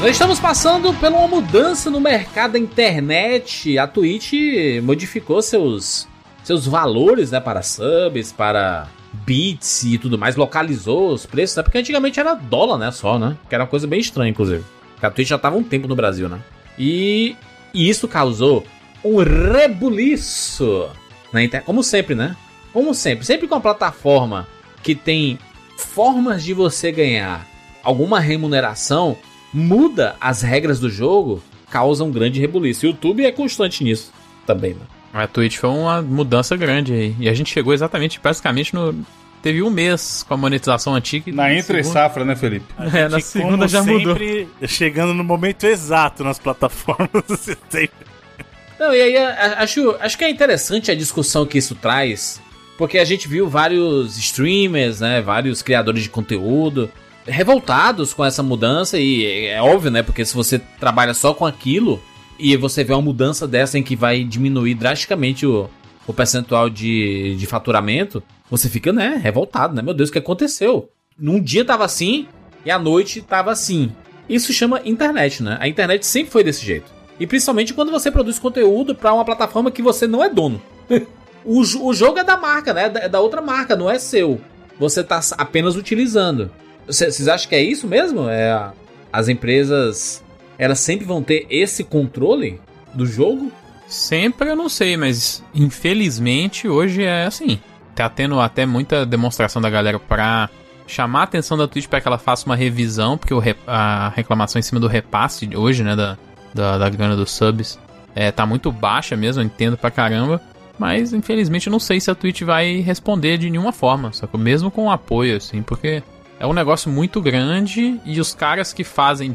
Nós estamos passando por uma mudança no mercado da internet. A Twitch modificou seus, seus valores né, para subs, para bits e tudo mais, localizou os preços, né? Porque antigamente era dólar, né? Só, né? Que era uma coisa bem estranha, inclusive. Porque a Twitch já estava um tempo no Brasil, né? E, e isso causou um rebuliço na internet. Como sempre, né? Como sempre. Sempre com a plataforma que tem formas de você ganhar alguma remuneração, muda as regras do jogo, causa um grande rebuliço. O YouTube é constante nisso também, mano. A Twitch foi uma mudança grande aí. E a gente chegou exatamente, praticamente no. Teve um mês com a monetização antiga. Na entre segunda... safra, né, Felipe? É, na segunda já sempre, mudou. Chegando no momento exato nas plataformas. Não, e aí acho, acho que é interessante a discussão que isso traz. Porque a gente viu vários streamers, né? Vários criadores de conteúdo revoltados com essa mudança. E é óbvio, né? Porque se você trabalha só com aquilo e você vê uma mudança dessa em que vai diminuir drasticamente o, o percentual de, de faturamento, você fica, né, revoltado, né? Meu Deus, o que aconteceu? Num dia tava assim e à noite tava assim. Isso chama internet, né? A internet sempre foi desse jeito. E principalmente quando você produz conteúdo para uma plataforma que você não é dono. o, o jogo é da marca, né? É da outra marca, não é seu. Você tá apenas utilizando. Vocês acham que é isso mesmo? É as empresas elas sempre vão ter esse controle do jogo? Sempre eu não sei, mas infelizmente hoje é assim. Tá tendo até muita demonstração da galera pra chamar a atenção da Twitch para que ela faça uma revisão, porque o a reclamação em cima do repasse hoje, né, da, da, da grana dos subs, é, tá muito baixa mesmo, eu entendo pra caramba. Mas infelizmente eu não sei se a Twitch vai responder de nenhuma forma, sacou? Mesmo com apoio, assim, porque é um negócio muito grande e os caras que fazem uh,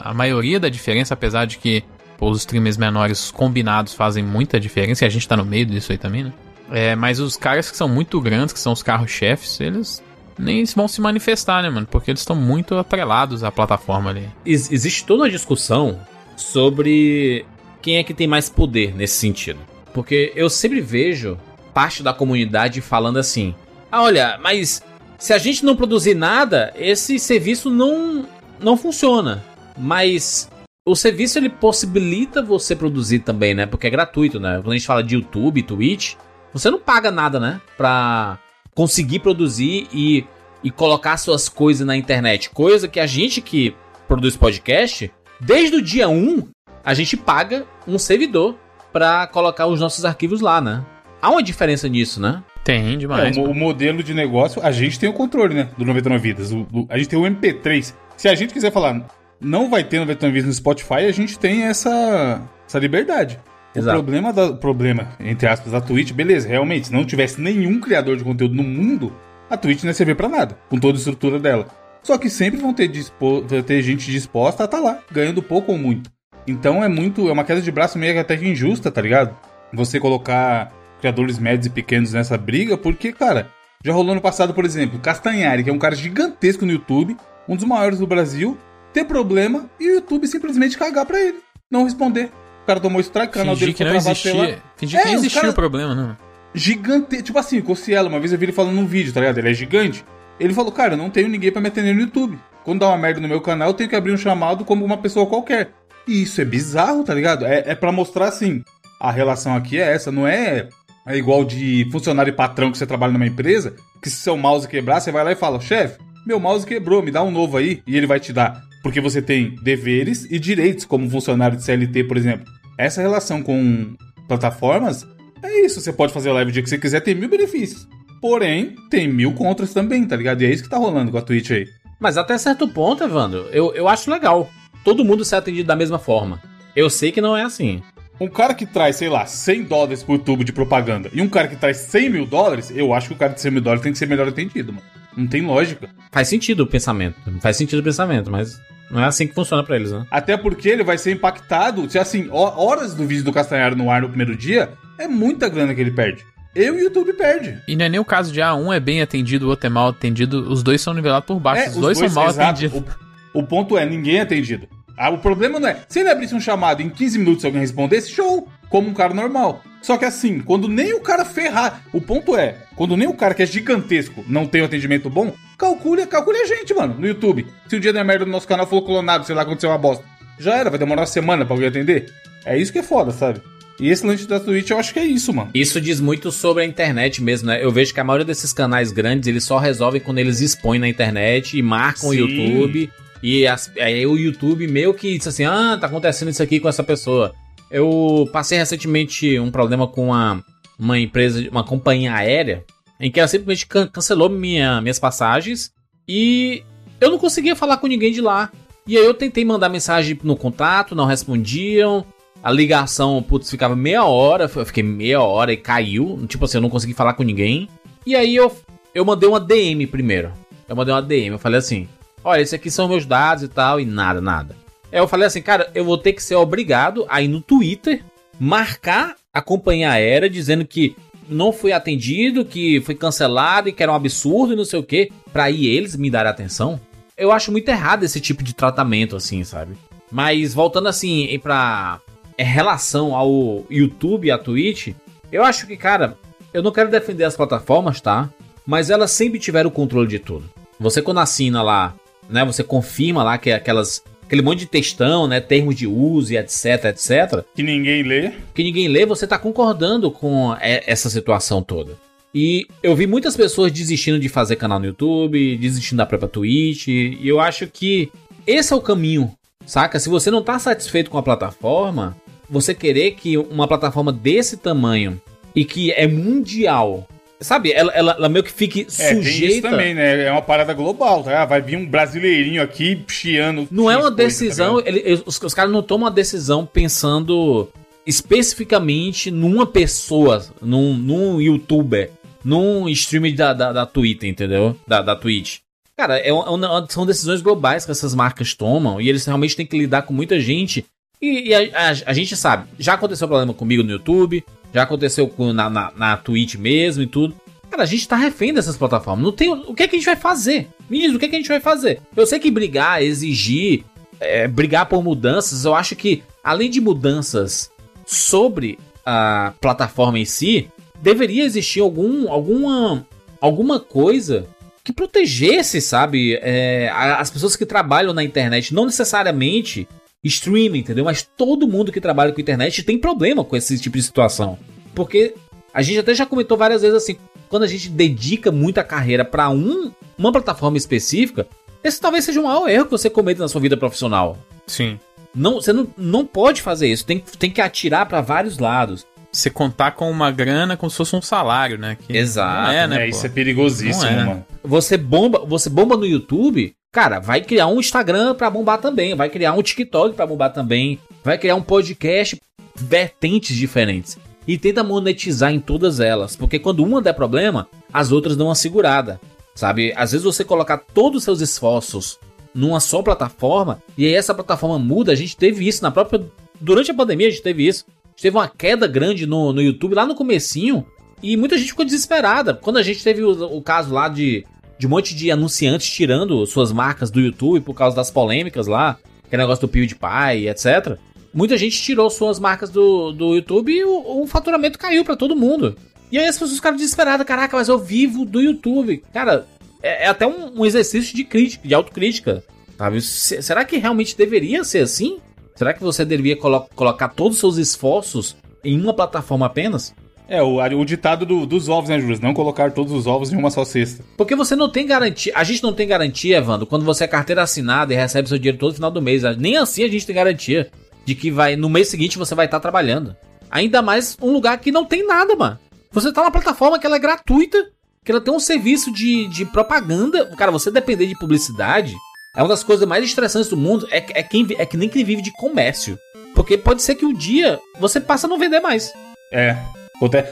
a maioria da diferença, apesar de que pô, os streamers menores combinados fazem muita diferença, e a gente tá no meio disso aí também, né? É, mas os caras que são muito grandes, que são os carros-chefes, eles nem vão se manifestar, né, mano? Porque eles estão muito atrelados à plataforma ali. Ex existe toda uma discussão sobre quem é que tem mais poder nesse sentido. Porque eu sempre vejo parte da comunidade falando assim: ah, olha, mas se a gente não produzir nada, esse serviço não, não funciona. Mas o serviço ele possibilita você produzir também, né? Porque é gratuito, né? Quando a gente fala de YouTube, Twitch, você não paga nada, né? Pra conseguir produzir e, e colocar suas coisas na internet. Coisa que a gente que produz podcast, desde o dia 1, a gente paga um servidor para colocar os nossos arquivos lá, né? Há uma diferença nisso, né? Tem demais. É, o, o, modelo de negócio, a gente tem o controle, né? Do 99 Vidas. O, o, a gente tem o MP3. Se a gente quiser falar, não vai ter 99 Vidas no Spotify, a gente tem essa, essa liberdade. Exato. O problema, da, problema, entre aspas, da Twitch, beleza, realmente, se não tivesse nenhum criador de conteúdo no mundo, a Twitch não ia servir pra nada, com toda a estrutura dela. Só que sempre vão ter, dispo, ter gente disposta a estar tá lá, ganhando pouco ou muito. Então é muito. É uma queda de braço meio até que injusta, tá ligado? Você colocar criadores médios e pequenos nessa briga, porque, cara, já rolou no passado, por exemplo, Castanhari, que é um cara gigantesco no YouTube, um dos maiores do Brasil, ter problema e o YouTube simplesmente cagar pra ele, não responder. O cara tomou strike, o canal dele foi que não existia. Fingir é, que não existia cara... o problema, não. Gigante, tipo assim, Cossiela, uma vez eu vi ele falando num vídeo, tá ligado? Ele é gigante. Ele falou, cara, eu não tenho ninguém para me atender no YouTube. Quando dá uma merda no meu canal, eu tenho que abrir um chamado como uma pessoa qualquer. E isso é bizarro, tá ligado? É, é para mostrar assim, a relação aqui é essa, não é é igual de funcionário e patrão que você trabalha numa empresa, que se seu mouse quebrar, você vai lá e fala: chefe, meu mouse quebrou, me dá um novo aí, e ele vai te dar. Porque você tem deveres e direitos como funcionário de CLT, por exemplo. Essa relação com plataformas é isso. Você pode fazer live o dia que você quiser, tem mil benefícios. Porém, tem mil contras também, tá ligado? E é isso que tá rolando com a Twitch aí. Mas até certo ponto, Evandro, eu, eu acho legal. Todo mundo ser atendido da mesma forma. Eu sei que não é assim. Um cara que traz, sei lá, 100 dólares por tubo de propaganda e um cara que traz 100 mil dólares, eu acho que o cara de 100 mil dólares tem que ser melhor atendido, mano. Não tem lógica. Faz sentido o pensamento. Faz sentido o pensamento, mas não é assim que funciona para eles, né? Até porque ele vai ser impactado. Se assim, horas do vídeo do Castanharo no ar no primeiro dia, é muita grana que ele perde. Eu e o YouTube perde. E não é nem o caso de, ah, um é bem atendido, o outro é mal atendido. Os dois são nivelados por baixo. É, os, os, dois, dois são mal exato. atendidos. O, o ponto é, ninguém é atendido. Ah, o problema não é. Se ele abrisse um chamado em 15 minutos e alguém respondesse, show! Como um cara normal. Só que assim, quando nem o cara ferrar. O ponto é, quando nem o cara que é gigantesco não tem um atendimento bom, calcule, calcule a gente, mano, no YouTube. Se um dia der merda no nosso canal falou clonado, sei lá, aconteceu uma bosta. Já era, vai demorar uma semana pra alguém atender. É isso que é foda, sabe? E esse lance da Twitch eu acho que é isso, mano. Isso diz muito sobre a internet mesmo, né? Eu vejo que a maioria desses canais grandes, eles só resolvem quando eles expõem na internet e marcam Sim. o YouTube. E as, aí o YouTube meio que diz assim: ah, tá acontecendo isso aqui com essa pessoa. Eu passei recentemente um problema com uma, uma empresa, uma companhia aérea, em que ela simplesmente can cancelou minha, minhas passagens e eu não conseguia falar com ninguém de lá. E aí eu tentei mandar mensagem no contato, não respondiam. A ligação, putz, ficava meia hora, eu fiquei meia hora e caiu. Tipo assim, eu não consegui falar com ninguém. E aí eu, eu mandei uma DM primeiro. Eu mandei uma DM, eu falei assim: olha, esses aqui são meus dados e tal, e nada, nada. Aí eu falei assim, cara, eu vou ter que ser obrigado a ir no Twitter, marcar a companhia aérea dizendo que não fui atendido, que foi cancelado e que era um absurdo e não sei o que, pra ir eles me darem atenção. Eu acho muito errado esse tipo de tratamento, assim, sabe? Mas voltando assim pra é, relação ao YouTube e à Twitch, eu acho que, cara, eu não quero defender as plataformas, tá? Mas elas sempre tiveram o controle de tudo. Você quando assina lá, né, você confirma lá que é aquelas aquele monte de textão, né, termos de uso e etc, etc. Que ninguém lê. Que ninguém lê, você tá concordando com essa situação toda. E eu vi muitas pessoas desistindo de fazer canal no YouTube, desistindo da própria Twitch, e eu acho que esse é o caminho, saca? Se você não tá satisfeito com a plataforma, você querer que uma plataforma desse tamanho e que é mundial Sabe, ela, ela, ela, meio que fique é, sujeita. Isso também, né? É uma parada global, tá? Vai vir um brasileirinho aqui chiando. Não é uma decisão. Coisa, tá ele, os, os caras não tomam uma decisão pensando especificamente numa pessoa, num, num youtuber, num streamer da, da, da Twitter, entendeu? Da, da Twitch. Cara, é uma, são decisões globais que essas marcas tomam e eles realmente têm que lidar com muita gente e, e a, a, a, gente sabe, já aconteceu problema comigo no YouTube, já aconteceu na, na, na Twitch mesmo e tudo. Cara, a gente tá refém dessas plataformas. Não tem. O que é que a gente vai fazer? Me diz, o que é que a gente vai fazer? Eu sei que brigar, exigir, é, brigar por mudanças, eu acho que, além de mudanças sobre a plataforma em si, deveria existir algum, alguma, alguma coisa que protegesse, sabe, é, as pessoas que trabalham na internet. Não necessariamente streaming, entendeu? Mas todo mundo que trabalha com internet tem problema com esse tipo de situação. Porque a gente até já comentou várias vezes assim, quando a gente dedica muita carreira para um, uma plataforma específica, esse talvez seja o maior erro que você cometa na sua vida profissional. Sim. Não, você não, não pode fazer isso, tem, tem que atirar para vários lados. Você contar com uma grana como se fosse um salário, né? Que Exato. é, né, é, isso é perigosíssimo, é. mano. Você bomba, você bomba no YouTube, Cara, vai criar um Instagram para bombar também, vai criar um TikTok para bombar também, vai criar um podcast vertentes diferentes e tenta monetizar em todas elas, porque quando uma der problema, as outras dão uma segurada, sabe? Às vezes você colocar todos os seus esforços numa só plataforma e aí essa plataforma muda, a gente teve isso na própria durante a pandemia, a gente teve isso. Teve uma queda grande no, no YouTube lá no comecinho e muita gente ficou desesperada. Quando a gente teve o, o caso lá de de um monte de anunciantes tirando suas marcas do YouTube por causa das polêmicas lá, aquele negócio do PewDiePie, etc. Muita gente tirou suas marcas do, do YouTube e o, o faturamento caiu para todo mundo. E aí as pessoas ficaram desesperadas, caraca, mas eu vivo do YouTube. Cara, é, é até um, um, exercício de crítica, de autocrítica. Sabe? Será que realmente deveria ser assim? Será que você deveria colo colocar todos os seus esforços em uma plataforma apenas? É, o, o ditado do, dos ovos, né, Júlio? Não colocar todos os ovos em uma só cesta. Porque você não tem garantia. A gente não tem garantia, Evandro, quando você é carteira assinada e recebe seu dinheiro todo final do mês. Nem assim a gente tem garantia de que vai no mês seguinte você vai estar trabalhando. Ainda mais um lugar que não tem nada, mano. Você tá na plataforma que ela é gratuita, que ela tem um serviço de, de propaganda. Cara, você depender de publicidade é uma das coisas mais estressantes do mundo. É, é, quem, é que nem quem vive de comércio. Porque pode ser que um dia você passe a não vender mais. É,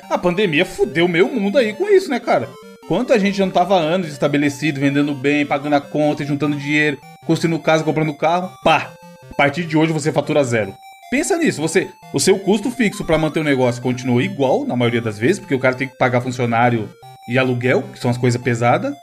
a pandemia fudeu meio mundo aí com isso, né, cara? Quanta gente já não tava anos estabelecido, vendendo bem, pagando a conta, juntando dinheiro, construindo casa, comprando carro. Pá! A partir de hoje você fatura zero. Pensa nisso, você, o seu custo fixo para manter o negócio continua igual na maioria das vezes, porque o cara tem que pagar funcionário e aluguel, que são as coisas pesadas,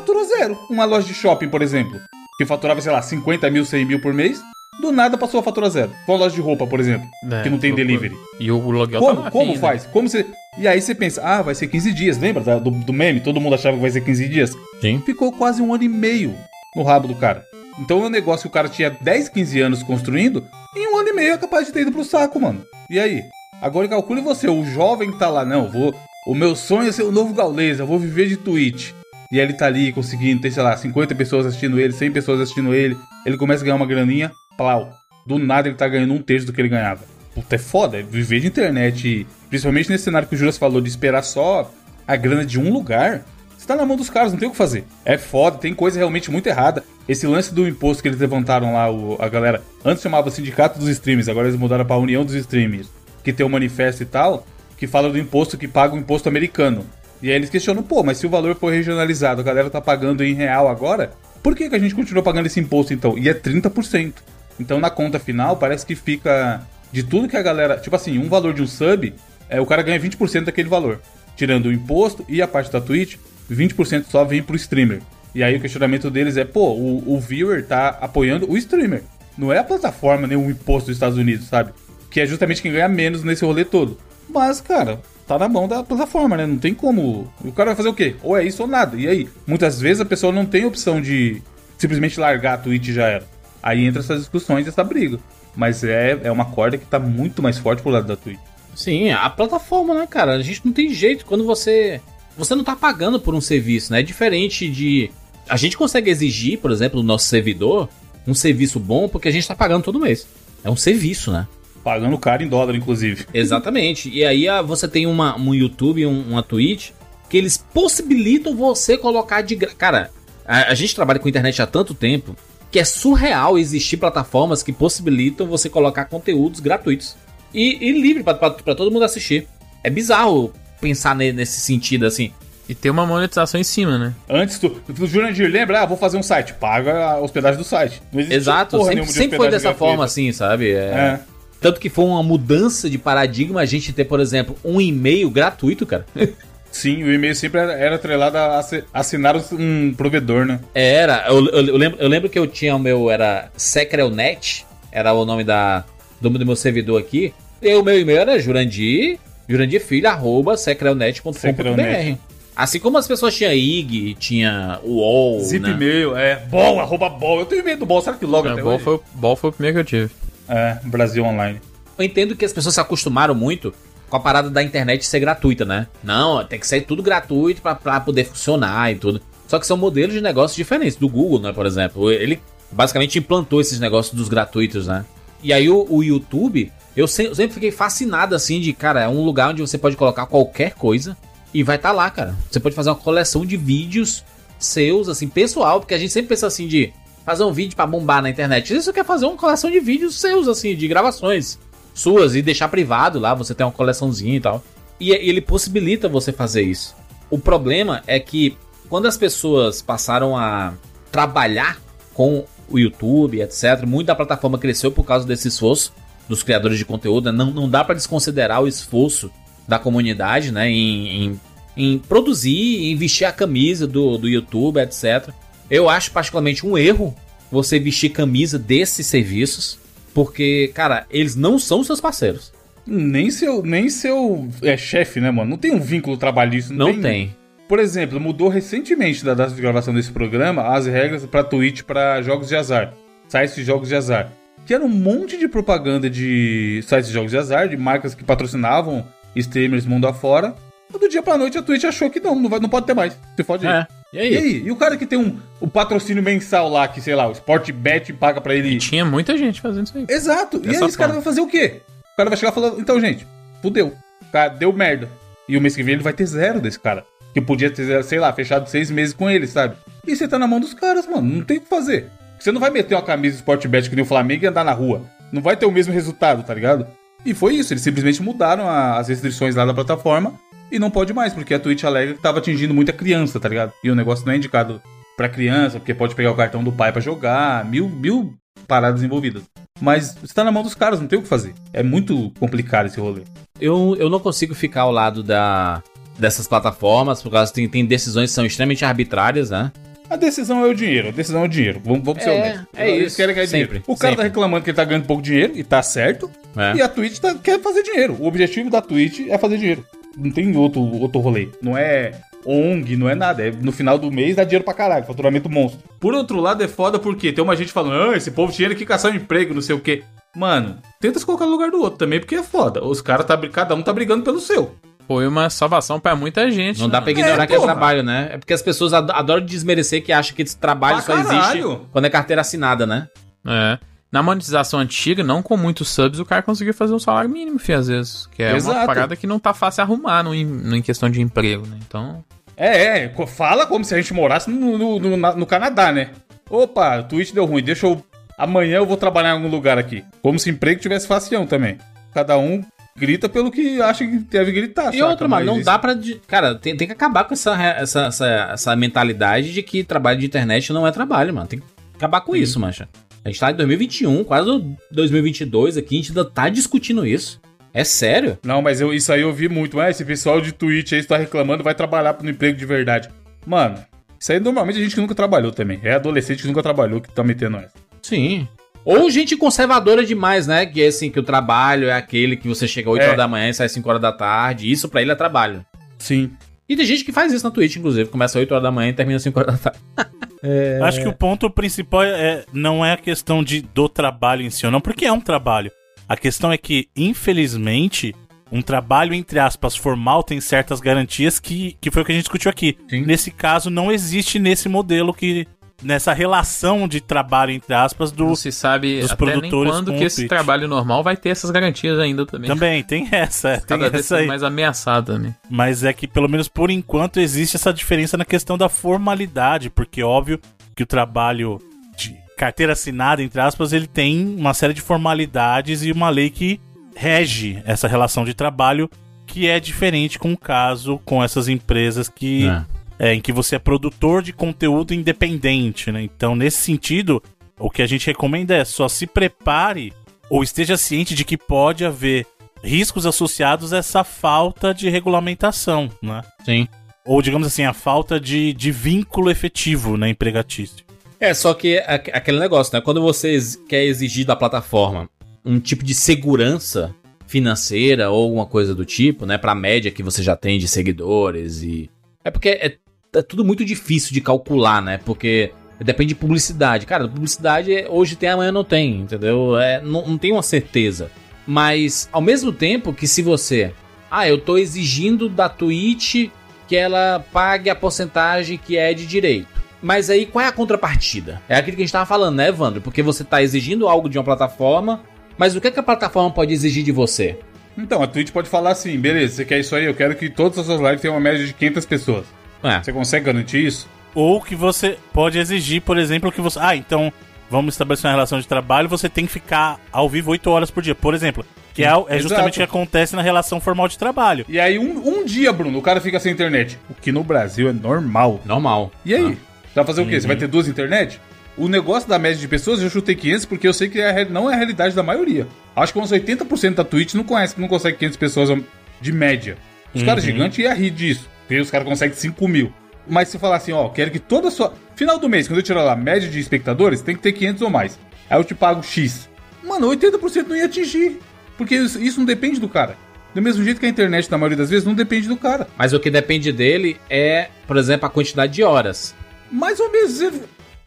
faturou zero. Uma loja de shopping, por exemplo, que faturava, sei lá, 50 mil, 100 mil por mês, Do nada passou a fatura zero. Com a loja de roupa, por exemplo, É, que não tem delivery. E o loguel Como, tá como ainda. faz? Como você. E aí você pensa, ah, vai ser 15 dias. Lembra do, do meme? Todo mundo achava que vai ser 15 dias. Sim. Ficou quase um ano e meio no rabo do cara. Então é um negócio que o cara tinha 10, 15 anos construindo, em um ano e meio é capaz de ter ido pro saco, mano. E aí? Agora calcule você, o jovem que tá lá, não, vou. O meu sonho é ser o novo Gaules, eu vou viver de Twitch. E ele tá ali conseguindo ter, sei lá, 50 pessoas assistindo ele, 100 pessoas assistindo ele. Ele começa a ganhar uma graninha, plau. Do nada ele tá ganhando um terço do que ele ganhava. Puta, é foda. é Viver de internet, principalmente nesse cenário que o Juras falou, de esperar só a grana de um lugar. Você tá na mão dos caras, não tem o que fazer. É foda, tem coisa realmente muito errada. Esse lance do imposto que eles levantaram lá, o- a galera. Antes chamava Sindicato dos Streamers, agora eles mudaram pra União dos Streamers. Que tem um manifesto e tal, que fala do imposto que paga o imposto americano. E aí eles questionam, pô, mas se o valor for regionalizado, a galera tá pagando em real agora, por que, que a gente continua pagando esse imposto então? E é 30%. Então na conta final parece que fica de tudo que a galera. Tipo assim, um valor de um sub, é, o cara ganha 20% daquele valor. Tirando o imposto e a parte da Twitch, 20% só vem pro streamer. E aí o questionamento deles é, pô, o, o viewer tá apoiando o streamer. Não é a plataforma nem o imposto dos Estados Unidos, sabe? Que é justamente quem ganha menos nesse rolê todo. Mas, cara, tá na mão da plataforma, né? Não tem como. O cara vai fazer o quê? Ou é isso ou nada. E aí? Muitas vezes a pessoa não tem opção de simplesmente largar a Twitch e já era. Aí entra essas discussões e essa briga. Mas é, é uma corda que tá muito mais forte pro lado da Twitch. Sim, a plataforma, né, cara? A gente não tem jeito quando você. Você não tá pagando por um serviço, né? É diferente de. A gente consegue exigir, por exemplo, do nosso servidor, um serviço bom porque a gente tá pagando todo mês. É um serviço, né? Pagando caro em dólar, inclusive. Exatamente. E aí ah, você tem uma, um YouTube e um, uma Twitch que eles possibilitam você colocar de gra... Cara, a, a gente trabalha com internet há tanto tempo que é surreal existir plataformas que possibilitam você colocar conteúdos gratuitos e, e livre pra todo mundo assistir. É bizarro pensar ne- nesse sentido assim. E tem uma monetização em cima, né? Antes do, do Jurandir, lembra? Ah, vou fazer um site. Paga a hospedagem do site. Não existe Exato, sempre, sempre foi dessa gratuita. forma assim, sabe? É- É. Tanto que foi uma mudança de paradigma a gente ter, por exemplo, um e-mail gratuito, cara. Sim, o e-mail sempre era, era atrelado a assi- assinar um provedor, né? Era, eu, eu- eu lembro, eu lembro que eu tinha o meu, era Secrelnet, era o nome da, do, do meu servidor aqui. E o meu e-mail era jurandir, jurandirfilho, arroba secrelnet.com.br. Secrelnet. Assim como as pessoas tinham IG, tinha o UOL, Zip né? e-mail, é. Bol, arroba bol. Eu tenho e-mail do bol, será que logo É, até ball, hoje? foi, o- ball foi o primeiro que eu tive. É, Brasil Online. Eu entendo que as pessoas se acostumaram muito com a parada da internet ser gratuita, né? Não, tem que ser tudo gratuito pra poder funcionar e tudo. Só que são modelos de negócios diferentes. Do Google, né, por exemplo. Ele basicamente implantou esses negócios dos gratuitos, né? E aí o, o YouTube, eu se- eu sempre fiquei fascinado assim de, cara, é um lugar onde você pode colocar qualquer coisa e vai estar lá, cara. Você pode fazer uma coleção de vídeos seus, assim, pessoal, porque a gente sempre pensa assim de fazer um vídeo pra bombar na internet. Isso quer fazer uma coleção de vídeos seus, assim, de gravações suas e deixar privado lá, você tem uma coleçãozinha e tal. E ele possibilita você fazer isso. O problema é que quando as pessoas passaram a trabalhar com o YouTube, etc, muito da plataforma cresceu por causa desse esforço dos criadores de conteúdo. né? Não, não dá para desconsiderar o esforço da comunidade, né, em, em, em produzir, em vestir a camisa do, do YouTube, etc. Eu acho particularmente um erro você vestir camisa desses serviços, porque, cara, eles não são seus parceiros. Nem seu, nem seu é, chefe, né, mano? Não tem um vínculo trabalhista. Não tem. Por exemplo, mudou recentemente da data de gravação desse programa as regras pra Twitch pra jogos de azar. Sites de jogos de azar. Que era um monte de propaganda de sites de jogos de azar, de marcas que patrocinavam streamers mundo afora. Do dia pra noite a Twitch achou que não, não, vai, não pode ter mais. Você pode ir. É. E aí? E aí? E o cara que tem um, o patrocínio mensal lá, que sei lá, o Sportbet paga pra ele. Tinha muita gente fazendo isso aí. Exato. E aí esse cara vai fazer o quê? O cara vai chegar falando, então, gente, fudeu. Cara, deu merda. E o mês que vem ele vai ter zero desse cara. Que podia ter, sei lá, fechado seis meses com ele, sabe? E você tá na mão dos caras, mano. Não tem o que fazer. Você não vai meter uma camisa de Sportbet que nem o Flamengo e andar na rua. Não vai ter o mesmo resultado, tá ligado? E foi isso. Eles simplesmente mudaram a- as restrições lá da plataforma. E não pode mais, porque a Twitch alega que tava atingindo muita criança, tá ligado? E o negócio não é indicado pra criança, porque pode pegar o cartão do pai pra jogar, mil, mil paradas envolvidas. Mas está na mão dos caras, não tem o que fazer. É muito complicado esse rolê. Eu, eu não consigo ficar ao lado da, dessas plataformas, por causa que tem, tem decisões que são extremamente arbitrárias, né? A decisão é o dinheiro, a decisão é o dinheiro. Vamos, vamos ser É, honestos. é Eles isso. querem ganhar Sempre, dinheiro. O cara sempre. tá reclamando que ele tá ganhando pouco dinheiro, e tá certo. É. E a Twitch tá- quer fazer dinheiro. O objetivo da Twitch é fazer dinheiro. Não tem outro, outro rolê. Não é ONG, não é nada. É no final do mês dá dinheiro pra caralho, faturamento monstro. Por outro lado, é foda porque tem uma gente falando, ah, esse povo tinha que caçar um emprego, não sei o quê. Mano, tenta se colocar no lugar do outro também, porque é foda. Os caras, tá, cada um tá brigando pelo seu. Foi uma salvação pra muita gente. Não né, dá pra mano? ignorar É, que é trabalho, né? É porque as pessoas ado- adoram desmerecer que acham que esse trabalho Pra só existe caralho. quando é carteira assinada, né? É. Na monetização antiga, não com muitos subs, o cara conseguiu fazer um salário mínimo, fi, às vezes. Que é uma Exato. parada que não tá fácil arrumar no, em, no- em questão de emprego, né? Então. É, é, fala como se a gente morasse no, no, no- na- no Canadá, né? Opa, o Twitch deu ruim, deixa eu. Amanhã eu vou trabalhar em algum lugar aqui. Como se emprego tivesse facião também. Cada um grita pelo que acha que deve gritar. E outra, mano, Mas não isso- dá pra. de- Cara, tem, tem que acabar com essa, essa, essa, essa mentalidade de que trabalho de internet não é trabalho, mano. Tem que acabar com isso, mancha. A gente tá em 2021, quase 2022 aqui, a gente ainda tá discutindo isso. É sério? Não, mas eu, isso aí eu vi muito. Ah, esse pessoal de Twitch aí está reclamando, vai trabalhar no emprego de verdade. Mano, isso aí normalmente a gente que nunca trabalhou também. É adolescente que nunca trabalhou que tá metendo essa. Sim. Ou gente conservadora demais, né? Que é assim, que o trabalho é aquele que você chega 8 É. horas da manhã e sai 5 horas da tarde. Isso pra ele é trabalho. Sim. E tem gente que faz isso na Twitch, inclusive. Começa 8 horas da manhã e termina 5 horas da tarde. Acho que o ponto principal é, não é a questão de, do trabalho em si ou não, porque é um trabalho. A questão é que, infelizmente, um trabalho, entre aspas, formal tem certas garantias que, que foi o que a gente discutiu aqui. Sim. Nesse caso, não existe nesse modelo que. Nessa relação de trabalho, entre aspas, do. Não se sabe dos até nem produtores quando com que esse Twitch. trabalho normal vai ter essas garantias ainda também. Também, tem essa, é, tem Cada vez essa aí. mais ameaçado também. Mas é que, pelo menos por enquanto, existe essa diferença na questão da formalidade, porque óbvio que o trabalho de carteira assinada, entre aspas, ele tem uma série de formalidades e uma lei que rege essa relação de trabalho, que é diferente com o caso com essas empresas que é, em que você é produtor de conteúdo independente, né? Então, nesse sentido, o que a gente recomenda é só se prepare ou esteja ciente de que pode haver riscos associados a essa falta de regulamentação, né? Sim. Ou, digamos assim, a falta de, de vínculo efetivo na empregatício. É, só que é aqu- aquele negócio, né? Quando você quer exigir da plataforma um tipo de segurança financeira ou alguma coisa do tipo, né? Pra média que você já tem de seguidores e. É porque é, é tudo muito difícil de calcular, né? Porque depende de publicidade. Cara, publicidade é- hoje tem, amanhã não tem, entendeu? É, não, não tem uma certeza. Mas, ao mesmo tempo que se você. Ah, eu tô exigindo da Twitch que ela pague a porcentagem que é de direito. Mas aí qual é a contrapartida? É aquilo que a gente tava falando, né, Evandro? Porque você tá exigindo algo de uma plataforma, mas o que, é que a plataforma pode exigir de você? Então, a Twitch pode falar assim, beleza, você quer isso aí? Eu quero que todas as suas lives tenham uma média de 500 pessoas. É, Você consegue garantir isso? Ou que você pode exigir, por exemplo, que você. Ah, então vamos estabelecer uma relação de trabalho, você tem que ficar ao vivo 8 horas por dia, por exemplo. Que é, é justamente o que acontece na relação formal de trabalho. E aí, um, um dia, Bruno, o cara fica sem internet. O que no Brasil é normal. normal. E aí? Você vai fazer o quê? Você vai ter duas internet? O negócio da média de pessoas, eu chutei 500 porque eu sei que é não é a realidade da maioria. Acho que uns 80% da Twitch não conhece, não consegue 500 pessoas de média. Os caras gigantes iam rir disso. Porque os caras conseguem 5 mil. Mas se falar assim, ó, quero que toda a sua. Final do mês, quando eu tirar lá a média de espectadores, tem que ter 500 ou mais. Aí eu te pago X. Mano, 80% não ia atingir. Porque isso, isso não depende do cara. Do mesmo jeito que a internet, na maioria das vezes, não depende do cara. Mas o que depende dele é, por exemplo, a quantidade de horas. Mais ou menos.